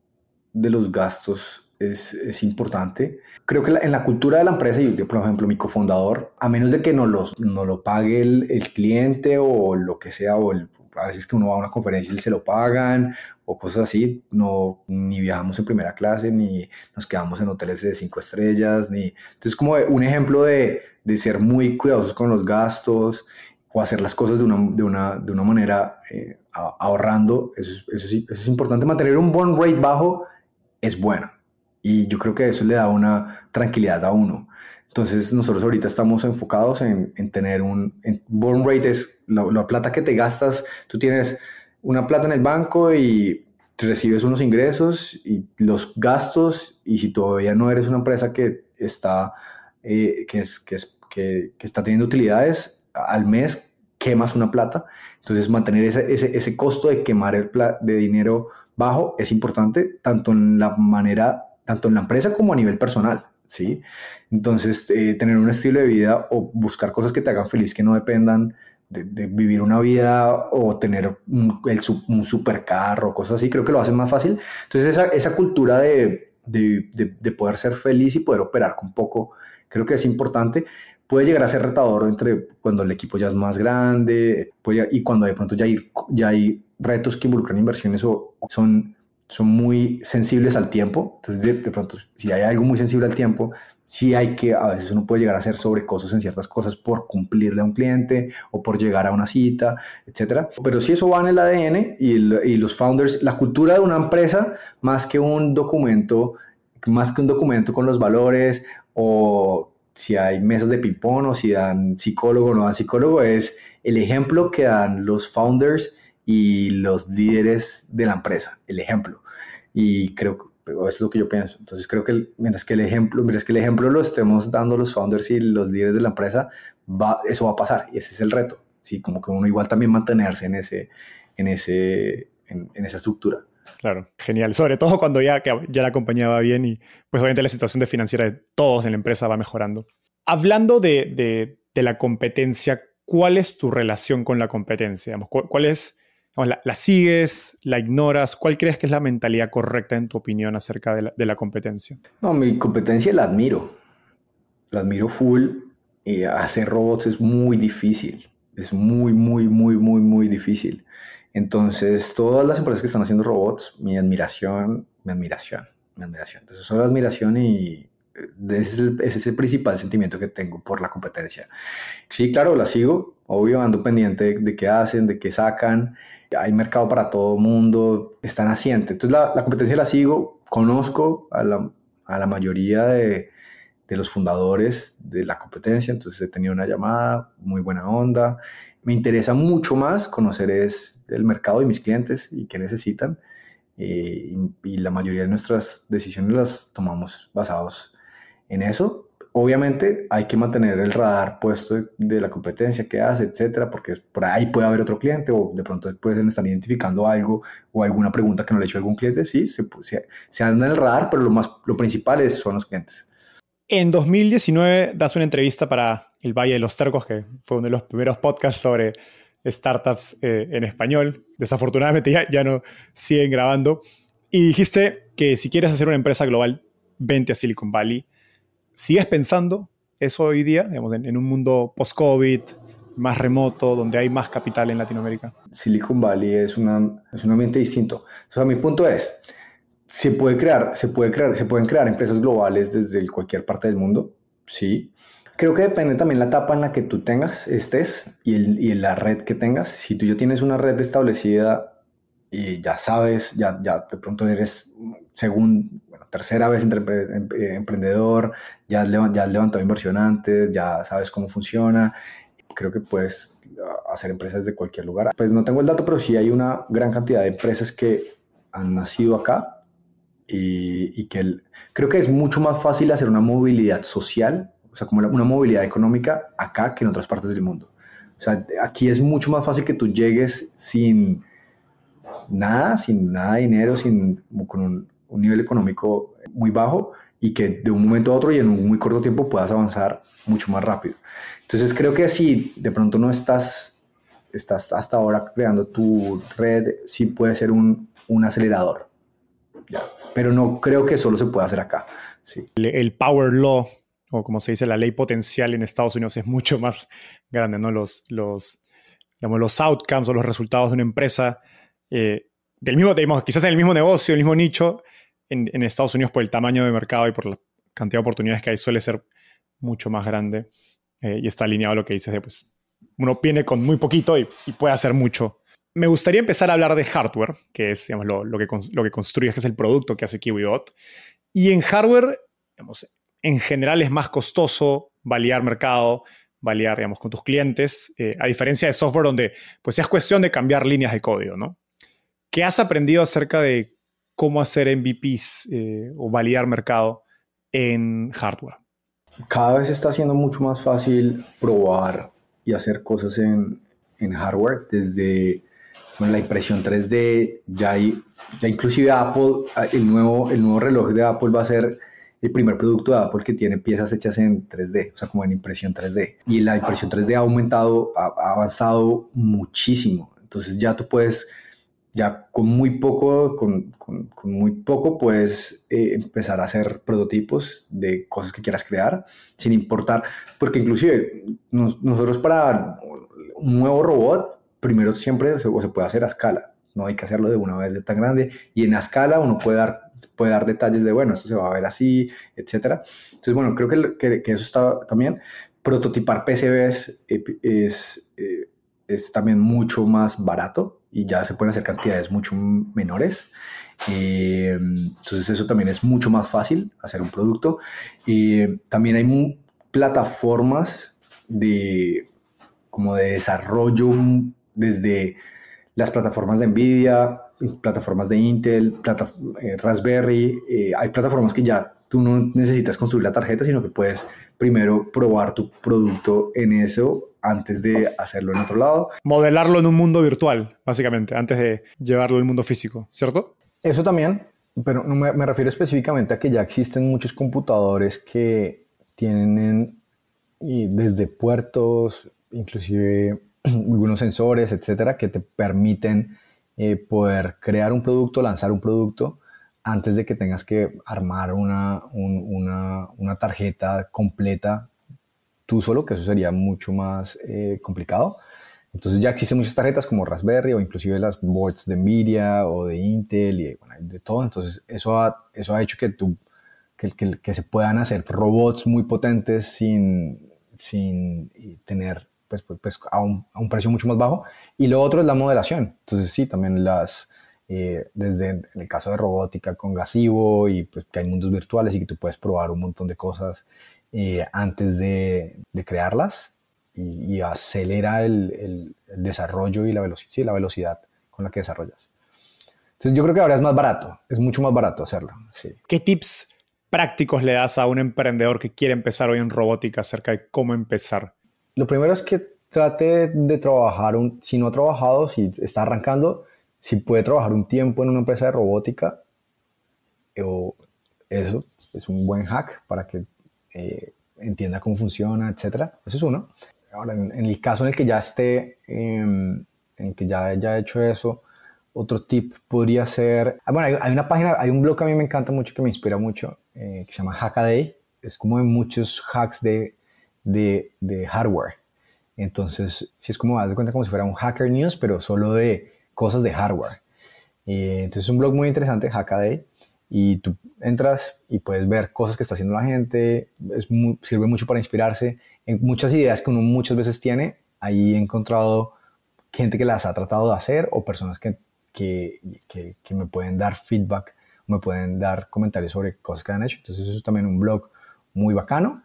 de los gastos es, es, importante. Creo que en la cultura de la empresa, yo, por ejemplo, mi cofundador, a menos de que no, los, no lo pague el, el cliente o lo que sea, o el, a veces que uno va a una conferencia y se lo pagan o cosas así, no, ni viajamos en primera clase, ni nos quedamos en hoteles de cinco estrellas, ni... Entonces, como un ejemplo de, de ser muy cuidadosos con los gastos o hacer las cosas de una, de una, de una manera eh, ahorrando, eso, eso, eso, es importante. Mantener un burn rate bajo es bueno. Y yo creo que eso le da una tranquilidad a uno. Entonces nosotros ahorita estamos enfocados en, en tener un burn rate, es la, la, plata que te gastas, tú tienes una plata en el banco y recibes unos ingresos y los gastos y si todavía no eres una empresa que está, eh, que, es, que, es, que está teniendo utilidades, al mes quemas una plata. Entonces, mantener ese, ese, ese costo de quemar el de dinero bajo es importante, tanto en la manera, tanto en la empresa como a nivel personal. ¿sí? Entonces, eh, tener un estilo de vida o buscar cosas que te hagan feliz, que no dependan de, vivir una vida o tener un, el, un supercarro, cosas así, creo que lo hace más fácil. Entonces, esa, esa cultura de, de, de, poder ser feliz y poder operar con poco, creo que es importante puede llegar a ser retador entre cuando el equipo ya es más grande y cuando de pronto ya hay, ya hay retos que involucran inversiones o son, son muy sensibles al tiempo. Entonces, de, de, pronto, si hay algo muy sensible al tiempo, sí hay que, a veces uno puede llegar a hacer sobrecostos en ciertas cosas por cumplirle a un cliente o por llegar a una cita, etcétera. Pero si eso va en el ADN y, el, y los founders, la cultura de una empresa, más que un documento, más que un documento con los valores o si hay mesas de ping-pong o si dan psicólogo o no dan psicólogo, es el ejemplo que dan los founders y los líderes de la empresa, el ejemplo. Y creo que es lo que yo pienso. Entonces creo que mientras que el ejemplo, mientras que el ejemplo lo estemos dando los founders y los líderes de la empresa, va, eso va a pasar y ese es el reto. Sí, como que uno igual también mantenerse en ese, en ese, en, en esa estructura. Claro, genial. Sobre todo cuando ya, ya la compañía va bien y pues obviamente la situación de financiera de todos en la empresa va mejorando. Hablando de, de, de la competencia, ¿cuál es tu relación con la competencia? ¿Cuál es, la, sigues, la ignoras? ¿Cuál crees que es la mentalidad correcta en tu opinión acerca de la, competencia? No, mi competencia la admiro. La admiro full. Y hacer robots es muy difícil. Es muy, muy, muy, muy, muy difícil. Entonces, todas las empresas que están haciendo robots, mi admiración, mi admiración, mi admiración. Entonces, solo admiración y ese es, el, ese principal sentimiento que tengo por la competencia. Sí, claro, la sigo, obvio, ando pendiente de, de qué hacen, de qué sacan. Hay mercado para todo mundo, está naciente. Entonces, la, la competencia la sigo, conozco a la, a la mayoría de, de los fundadores de la competencia, entonces he tenido una llamada, muy buena onda. Me interesa mucho más conocer es el mercado y mis clientes y qué necesitan. Eh, y, y, la mayoría de nuestras decisiones las tomamos basados en eso. Obviamente hay que mantener el radar puesto de, la competencia, qué hace, etcétera, porque por ahí puede haber otro cliente o de pronto pueden estar identificando algo o alguna pregunta que no le ha hecho algún cliente. Sí, se, se, se anda en el radar, pero lo, más, lo principal es, son los clientes. En 2019 das una entrevista para El Valle de los Tercos, que fue uno de los primeros podcasts sobre startups eh, en español. Desafortunadamente ya, ya no siguen grabando. Y dijiste que si quieres hacer una empresa global, vente a Silicon Valley. ¿Sigues pensando eso hoy día, digamos, en, un mundo post-COVID, más remoto, donde hay más capital en Latinoamérica? Silicon Valley es, una, es un ambiente distinto. O sea, mi punto es, se puede crear, se puede crear, se pueden crear empresas globales desde cualquier parte del mundo, sí, Creo que depende también la etapa en la que tú tengas, estés y, el, y la red que tengas. Si tú ya tienes una red establecida y ya sabes, ya, ya de pronto eres, según, tercera vez entre, emprendedor, ya has, ya has levantado inversión antes, ya sabes cómo funciona, creo que puedes hacer empresas de cualquier lugar. Pues no tengo el dato, pero sí hay una gran cantidad de empresas que han nacido acá y, y que el, creo que es mucho más fácil hacer una movilidad social o sea, como una movilidad económica acá que en otras partes del mundo. O sea, aquí es mucho más fácil que tú llegues sin nada, sin nada de dinero, sin, con un, un nivel económico muy bajo y que de un momento a otro y en un muy corto tiempo puedas avanzar mucho más rápido. Entonces creo que si de pronto no estás, estás hasta ahora creando tu red, sí puede ser un, un acelerador. ¿ya? Pero no creo que solo se pueda hacer acá. Sí. El, el power law o como se dice, la ley potencial en Estados Unidos es mucho más grande, ¿no? Los, los, digamos, los outcomes o los resultados de una empresa, eh, del mismo, digamos, quizás en el mismo negocio, el mismo nicho, en, Estados Unidos por el tamaño de mercado y por la cantidad de oportunidades que hay, suele ser mucho más grande eh, y está alineado a lo que dices de, pues, uno viene con muy poquito y, puede hacer mucho. Me gustaría empezar a hablar de hardware, que es lo, que, lo que construyes, que es el producto que hace KiwiBot. Y en hardware, en general es más costoso validar mercado, validar, digamos, con tus clientes, eh, a diferencia de software donde, pues, es cuestión de cambiar líneas de código, ¿no? ¿Qué has aprendido acerca de cómo hacer MVPs eh, o validar mercado en hardware? Cada vez está siendo mucho más fácil probar y hacer cosas en, en hardware desde la impresión 3D, ya hay, ya inclusive Apple, el nuevo, el nuevo reloj de Apple va a ser el primer producto de Apple que tiene piezas hechas en 3D, o sea, como en impresión 3D. Y la impresión 3D ha aumentado, ha, avanzado muchísimo. Entonces ya tú puedes, ya con muy poco, con, muy poco puedes eh, empezar a hacer prototipos de cosas que quieras crear, sin importar, porque inclusive nosotros para un nuevo robot, primero siempre se, se puede hacer a escala no hay que hacerlo de una vez de tan grande. Y en la escala uno puede dar, puede dar detalles de, bueno, esto se va a ver así, etcétera. Entonces, bueno, creo que, que, eso está también. Prototipar PCBs eh, es, eh, es también mucho más barato y ya se pueden hacer cantidades mucho menores. Eh, entonces eso también es mucho más fácil hacer un producto. y también hay plataformas de como de desarrollo desde las plataformas de Nvidia, plataformas de Intel, eh, Raspberry, eh, hay plataformas que ya tú no necesitas construir la tarjeta, sino que puedes primero probar tu producto en eso antes de hacerlo en otro lado. Modelarlo en un mundo virtual, básicamente, antes de llevarlo al mundo físico, ¿cierto? Eso también, pero no me, me refiero específicamente a que ya existen muchos computadores que tienen y desde puertos, inclusive algunos sensores, etcétera, que te permiten eh, poder crear un producto, lanzar un producto antes de que tengas que armar una, una, tarjeta completa tú solo, que eso sería mucho más eh, complicado. Entonces ya existen muchas tarjetas como Raspberry o inclusive las boards de Nvidia o de Intel y de todo. Entonces eso ha, eso ha hecho que, tú, que, que, que se puedan hacer robots muy potentes sin, sin tener pues, pues, pues, a, un, a, un, precio mucho más bajo. Y lo otro es la modelación. Entonces sí, también las, eh, desde en el caso de robótica con Gasivo y pues que hay mundos virtuales y que tú puedes probar un montón de cosas eh, antes de, de, crearlas y, acelera el, el, desarrollo y la, velocidad, sí, la velocidad con la que desarrollas. Entonces yo creo que ahora es más barato, es mucho más barato hacerlo. Sí. ¿Qué tips prácticos le das a un emprendedor que quiere empezar hoy en robótica acerca de cómo empezar? Lo primero es que trate de trabajar, un, si no ha trabajado, si está arrancando, si puede trabajar un tiempo en una empresa de robótica, o eso es un buen hack para que eh, entienda cómo funciona, etc. Eso es uno. Ahora, en, el caso en el que ya esté, em, en el que ya haya hecho eso, otro tip podría ser, ah, bueno, hay, una página, hay un blog que a mí me encanta mucho, que me inspira mucho, eh, que se llama Hackaday. Es como de muchos hacks de de, de hardware. Entonces, si es como, haz de cuenta como si fuera un Hacker News, pero solo de cosas de hardware. Y, entonces es un blog muy interesante, Hackaday, y tú entras y puedes ver cosas que está haciendo la gente, es sirve mucho para inspirarse en muchas ideas que uno muchas veces tiene. Ahí he encontrado gente que las ha tratado de hacer o personas que, que, que, que me pueden dar feedback, me pueden dar comentarios sobre cosas que han hecho. Entonces eso es también un blog muy bacano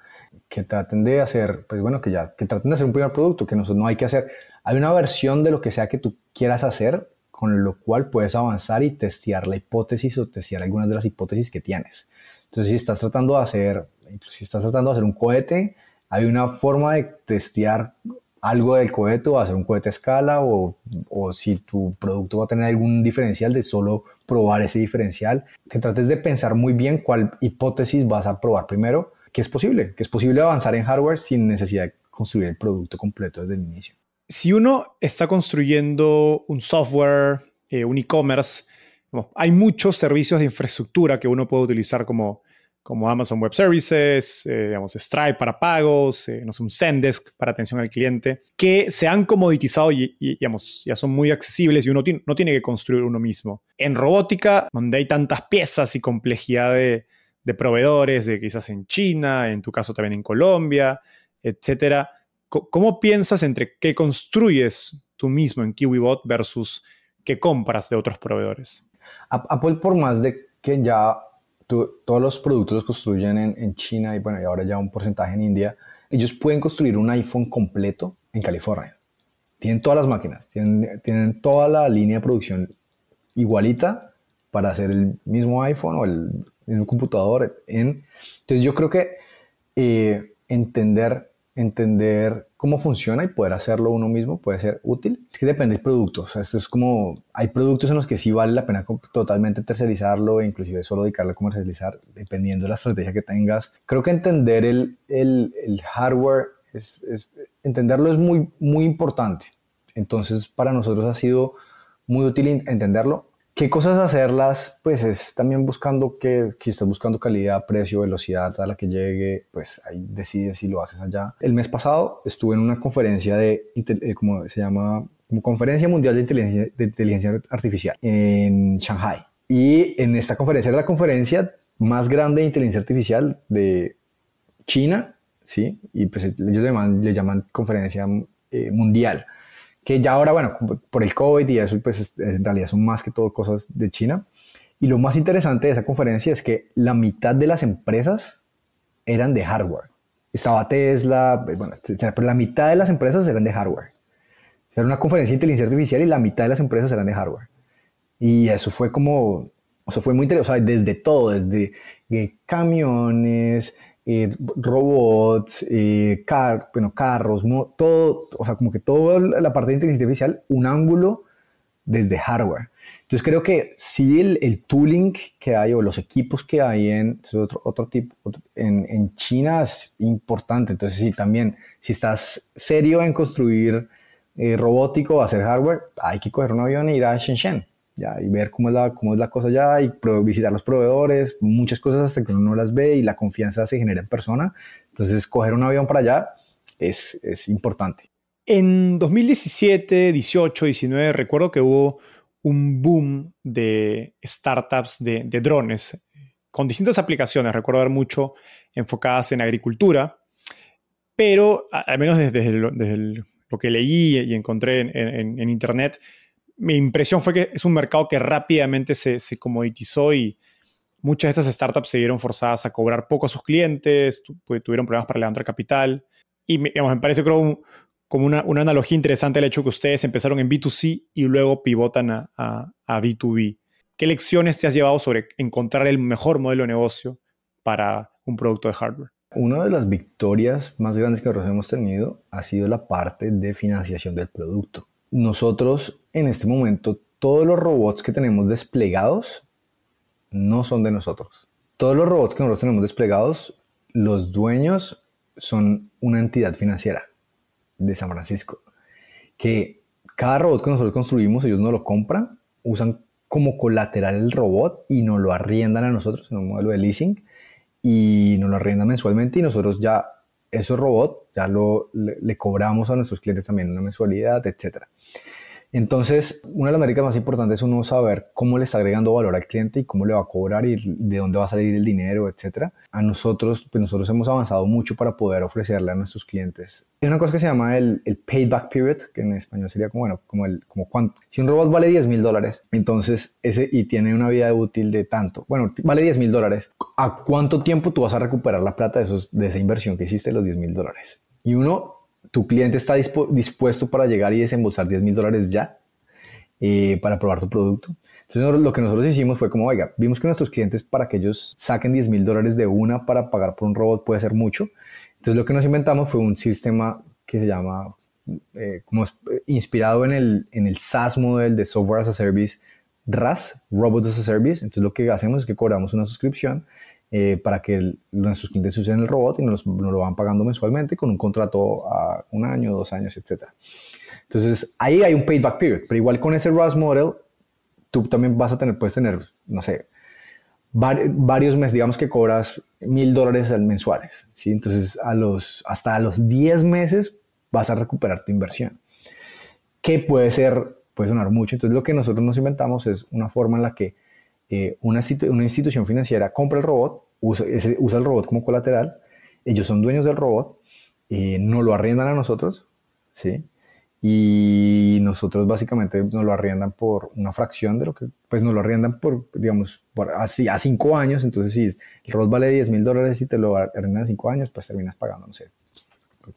que traten de hacer, pues bueno, que ya, que traten de hacer un primer producto, que no, no hay que hacer. Hay una versión de lo que sea que tú quieras hacer, con lo cual puedes avanzar y testear la hipótesis o testear algunas de las hipótesis que tienes. Entonces, si estás tratando de hacer, si estás tratando de hacer un cohete, hay una forma de testear algo del cohete o hacer un cohete a escala o, o, si tu producto va a tener algún diferencial de solo probar ese diferencial, que trates de pensar muy bien cuál hipótesis vas a probar primero que es posible, que es posible avanzar en hardware sin necesidad de construir el producto completo desde el inicio. Si uno está construyendo un software, eh, un e-commerce, hay muchos servicios de infraestructura que uno puede utilizar como, como Amazon Web Services, eh, digamos, Stripe para pagos, eh, no sé, un Zendesk para atención al cliente, que se han comoditizado y, digamos, ya son muy accesibles y uno no tiene que construir uno mismo. En robótica, donde hay tantas piezas y complejidad de, de proveedores, de quizás en China, en tu caso también en Colombia, etcétera. ¿Cómo piensas entre qué construyes tú mismo en KiwiBot versus qué compras de otros proveedores? Apple, por más de que ya todos los productos los construyen en, China y bueno, y ahora ya un porcentaje en India, ellos pueden construir un iPhone completo en California. Tienen todas las máquinas, tienen, tienen toda la línea de producción igualita para hacer el mismo iPhone o el mismo computador. En, entonces yo creo que eh, entender entender cómo funciona y poder hacerlo uno mismo puede ser útil. Es que depende del producto. O sea, esto es como, hay productos en los que sí vale la pena totalmente tercerizarlo e inclusive solo dedicarle a comercializar, dependiendo de la estrategia que tengas. Creo que entender el, el, el hardware, es, es, entenderlo es muy, muy importante. Entonces, para nosotros ha sido muy útil entenderlo ¿Qué cosas hacerlas? Pues es también buscando que, si estás buscando calidad, precio, velocidad a la que llegue, pues ahí decides si lo haces allá. El mes pasado estuve en una conferencia de, eh, como se llama, como Conferencia Mundial de Inteligencia, de Inteligencia Artificial en Shanghai. Y en esta conferencia era la conferencia más grande de inteligencia artificial de China, ¿sí? Y pues ellos le llaman, le llaman conferencia eh, mundial que ya ahora, bueno, por el COVID y eso, pues en realidad son más que todo cosas de China. Y lo más interesante de esa conferencia es que la mitad de las empresas eran de hardware. Estaba Tesla, eh, bueno, pero la mitad de las empresas eran de hardware. Era una conferencia de inteligencia artificial y la mitad de las empresas eran de hardware. Y eso fue como, o sea, fue muy interesante, o sea, desde todo, desde eh, camiones, eh, robots, eh, bueno, carros, todo, o sea, como que toda la parte de inteligencia artificial, un ángulo desde hardware. Entonces creo que si el, el tooling que hay o los equipos que hay en otro, otro tipo en, en, China es importante. Entonces sí, también si estás serio en construir eh, robótico, hacer hardware, hay que coger un avión e ir a Shenzhen y ver cómo es la, cómo es la cosa ya y visitar los proveedores, muchas cosas hasta que uno no las ve y la confianza se genera en persona. Entonces, coger un avión para allá es, es importante. En 2017, 18, 19, recuerdo que hubo un boom de startups de, drones con distintas aplicaciones. Recuerdo ver mucho enfocadas en agricultura, pero al menos desde, lo que leí y encontré en, en, en Internet, mi impresión fue que es un mercado que rápidamente se, comoditizó y muchas de estas startups se vieron forzadas a cobrar poco a sus clientes, tuvieron problemas para levantar capital. Y me parece creo como una, analogía interesante el hecho que ustedes empezaron en B2C y luego pivotan a, a, a, B2B. ¿Qué lecciones te has llevado sobre encontrar el mejor modelo de negocio para un producto de hardware? Una de las victorias más grandes que nosotros hemos tenido ha sido la parte de financiación del producto nosotros en este momento, todos los robots que tenemos desplegados no son de nosotros. Todos los robots que nosotros tenemos desplegados, los dueños son una entidad financiera de San Francisco, que cada robot que nosotros construimos, ellos no lo compran, usan como colateral el robot y nos lo arriendan a nosotros en un modelo de leasing y nos lo arriendan mensualmente y nosotros ya ese robot ya lo, le, cobramos a nuestros clientes también una mensualidad, etcétera. Entonces, una de las métricas más importantes es uno saber cómo le está agregando valor al cliente y cómo le va a cobrar y de dónde va a salir el dinero, etcétera. A nosotros, pues nosotros hemos avanzado mucho para poder ofrecerle a nuestros clientes. Hay una cosa que se llama el, payback period, que en español sería como, bueno, como el, como cuánto. Si un robot vale 10 mil dólares, entonces ese y tiene una vida útil de tanto, bueno, vale 10 mil dólares, ¿a cuánto tiempo tú vas a recuperar la plata de, de esa inversión que hiciste, los 10 mil dólares? Y uno tu cliente está dispuesto para llegar y desembolsar 10 mil dólares ya eh, para probar tu producto. Entonces lo que nosotros hicimos fue como, oiga, vimos que nuestros clientes para que ellos saquen 10 mil dólares de una para pagar por un robot puede ser mucho. Entonces lo que nos inventamos fue un sistema que se llama, eh, como eh, inspirado en el, en el SaaS model de Software as a Service, RAS, Robot as a Service. Entonces lo que hacemos es que cobramos una suscripción eh, para que nuestros clientes usen el robot y nos, lo van pagando mensualmente con un contrato a un año, dos años, etc. Entonces, ahí hay un payback period, pero igual con ese RAS model, tú también vas a tener, puedes tener, no sé, varios meses, digamos que cobras mil dólares mensuales, ¿sí? Entonces, a los, hasta a los 10 meses vas a recuperar tu inversión. Que puede ser, puede sonar mucho. Entonces, lo que nosotros nos inventamos es una forma en la que eh, una, una, institución financiera compra el robot, usa, usa, el robot como colateral, ellos son dueños del robot eh, no lo arriendan a nosotros, ¿sí? Y nosotros básicamente nos lo arriendan por una fracción de lo que, pues nos lo arriendan por, digamos, por así, a cinco años. Entonces, si el robot vale 10 mil dólares y te lo arriendan a cinco años, pues terminas pagando, no sé,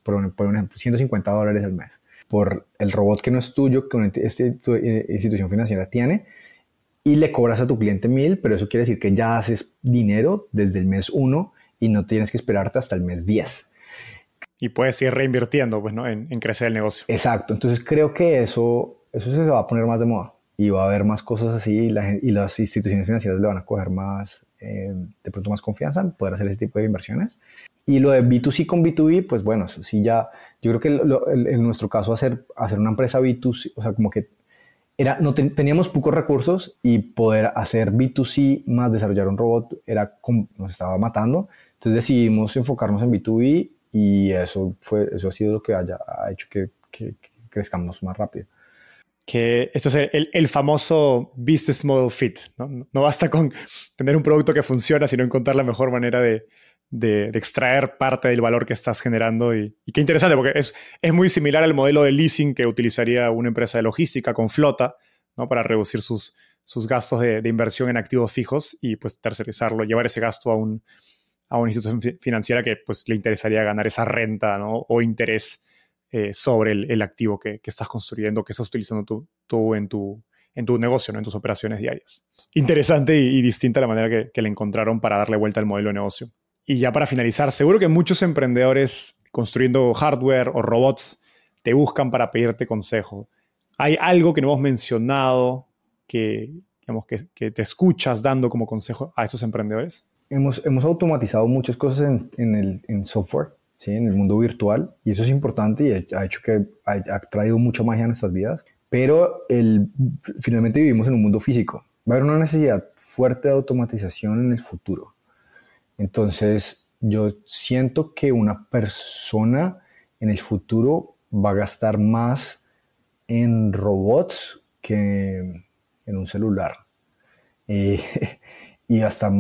por, un, por ejemplo, 150 dólares al mes. Por el robot que no es tuyo, que una eh, institución financiera tiene, y le cobras a tu cliente mil, pero eso quiere decir que ya haces dinero desde el mes uno y no tienes que esperarte hasta el mes 10 y puedes ir reinvirtiendo pues, ¿no? en, crecer el negocio. Exacto, entonces creo que eso, eso se va a poner más de moda y va a haber más cosas así y, y las instituciones financieras le van a coger más, eh, de pronto más confianza en poder hacer ese tipo de inversiones. Y lo de B2C con B2B, pues bueno, sí ya, yo creo que en nuestro caso hacer, hacer una empresa B2C, o sea, como que era, no teníamos pocos recursos y poder hacer B2C más desarrollar un robot era nos estaba matando. Entonces decidimos enfocarnos en B2B y eso, fue, eso ha sido lo que haya, ha hecho que, que, crezcamos más rápido. Que esto es el, el, famoso business model fit. ¿no? ¿no? basta con tener un producto que funciona, sino encontrar la mejor manera de, de, extraer parte del valor que estás generando. Y, y, qué interesante, porque es, es muy similar al modelo de leasing que utilizaría una empresa de logística con flota ¿no? para reducir sus, sus gastos de, inversión en activos fijos y pues tercerizarlo, llevar ese gasto a un, a una institución financiera que pues, le interesaría ganar esa renta o interés eh, sobre el, activo que, estás construyendo, que estás utilizando tú, tú en, tu, en tu negocio, ¿no? en tus operaciones diarias. Interesante y, distinta la manera que, que, le encontraron para darle vuelta al modelo de negocio. Y ya para finalizar, seguro que muchos emprendedores construyendo hardware o robots te buscan para pedirte consejo. ¿Hay algo que no hemos mencionado que, digamos, que, te escuchas dando como consejo a esos emprendedores? hemos, hemos automatizado muchas cosas en, en software, ¿sí? en el mundo virtual, y eso es importante y ha hecho que ha, traído mucha magia a nuestras vidas, pero finalmente vivimos en un mundo físico. Va a haber una necesidad fuerte de automatización en el futuro. Entonces, yo siento que una persona en el futuro va a gastar más en robots que en un celular. Eh, y hasta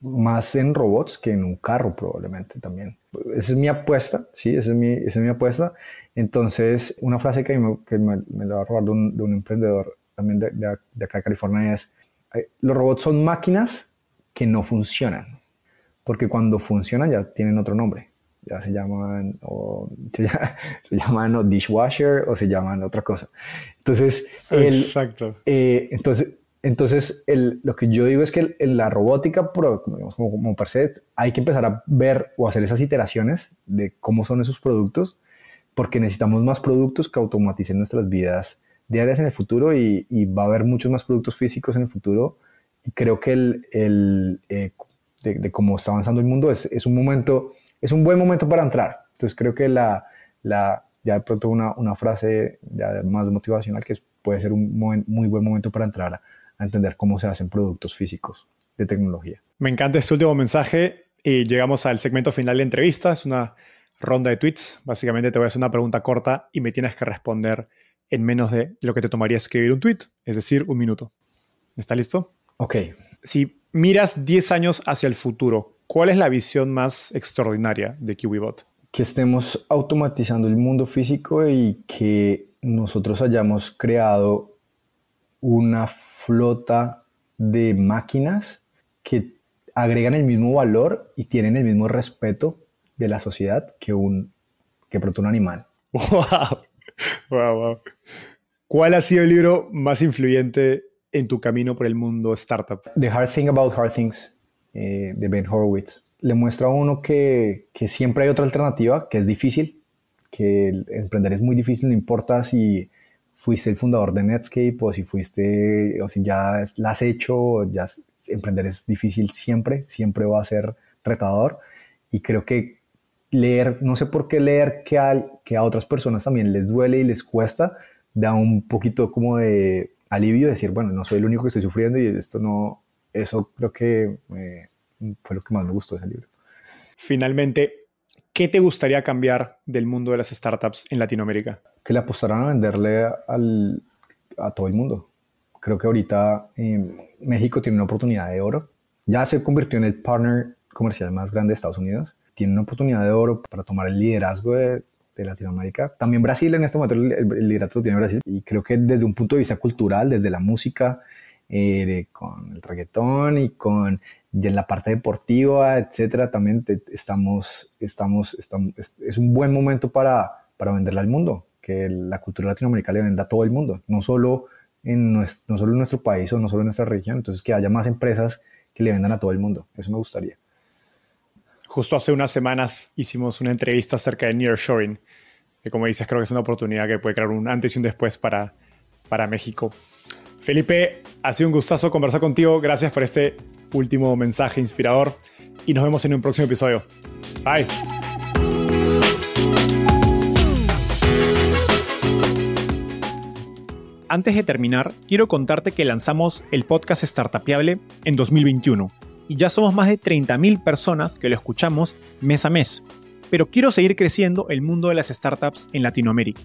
más en robots que en un carro probablemente también. Esa es mi apuesta, sí, esa es mi, esa es mi apuesta. Entonces, una frase que me, que me, la va a robar de un, de un emprendedor también de, de, acá de California es, eh, los robots son máquinas que no funcionan, porque cuando funcionan ya tienen otro nombre. Ya se llaman, o, se, llaman dishwasher o se llaman otra cosa. Entonces, Exacto. Eh, entonces, entonces, lo que yo digo es que en la robótica, como, como, per se, hay que empezar a ver o hacer esas iteraciones de cómo son esos productos, porque necesitamos más productos que automaticen nuestras vidas diarias en el futuro y, va a haber muchos más productos físicos en el futuro. Y creo que el, el eh, de, cómo está avanzando el mundo es, es, un momento, es un buen momento para entrar. Entonces, creo que la, la ya de pronto una, una frase ya más motivacional que puede ser un muy buen momento para entrar a entender cómo se hacen productos físicos de tecnología. Me encanta este último mensaje y llegamos al segmento final de entrevista. Es una ronda de tweets. Básicamente te voy a hacer una pregunta corta y me tienes que responder en menos de lo que te tomaría escribir un tweet, es decir, un minuto. ¿Está listo? Ok. Si miras 10 años hacia el futuro, ¿cuál es la visión más extraordinaria de KiwiBot? Que estemos automatizando el mundo físico y que nosotros hayamos creado una flota de máquinas que agregan el mismo valor y tienen el mismo respeto de la sociedad que un que pronto un animal. Wow. wow, ¿Cuál ha sido el libro más influyente en tu camino por el mundo startup? The Hard Thing About Hard Things eh, de Ben Horowitz. Le muestra a uno que, que siempre hay otra alternativa, que es difícil, que emprender es muy difícil, no importa si fuiste el fundador de Netscape o si fuiste, o si ya la has hecho, ya emprender es difícil siempre, siempre va a ser retador. Y creo que leer, no sé por qué leer que a, que a otras personas también les duele y les cuesta, da un poquito como de alivio, decir, bueno, no soy el único que estoy sufriendo y esto no, eso creo que eh, fue lo que más me gustó de ese libro. Finalmente, ¿qué te gustaría cambiar del mundo de las startups en Latinoamérica? que le apostaran a venderle al, a todo el mundo. Creo que ahorita México tiene una oportunidad de oro. Ya se convirtió en el partner comercial más grande de Estados Unidos, tiene una oportunidad de oro para tomar el liderazgo de, de Latinoamérica. También Brasil en este momento el, el, liderazgo lo tiene Brasil y creo que desde un punto de vista cultural, desde la música, eh, con el reggaetón y con y en la parte deportiva, etcétera, también estamos, estamos, estamos, es un buen momento para, para venderle al mundo, que la cultura latinoamericana le venda a todo el mundo, no solo en nuestro, no solo en nuestro país o no solo en nuestra región, entonces que haya más empresas que le vendan a todo el mundo, eso me gustaría. Justo hace unas semanas hicimos una entrevista acerca de nearshoring, que como dices creo que es una oportunidad que puede crear un antes y un después para, para México. Felipe, ha sido un gustazo conversar contigo, gracias por este último mensaje inspirador y nos vemos en un próximo episodio. Bye. Antes de terminar, quiero contarte que lanzamos el podcast Startupiable en 2021 y ya somos más de 30.000 personas que lo escuchamos mes a mes. Pero quiero seguir creciendo el mundo de las startups en Latinoamérica.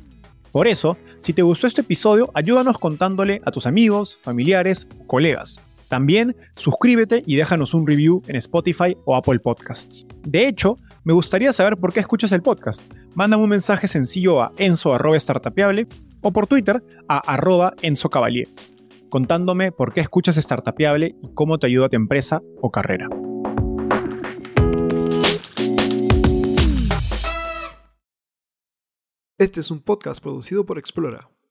Por eso, si te gustó este episodio, ayúdanos contándole a tus amigos, familiares, colegas. También suscríbete y déjanos un review en Spotify o Apple Podcasts. De hecho, me gustaría saber por qué escuchas el podcast. Mándame un mensaje sencillo a enzo.startapeable o por Twitter a arroba contándome por qué escuchas Startapeable y cómo te ayuda a tu empresa o carrera. Este es un podcast producido por Explora.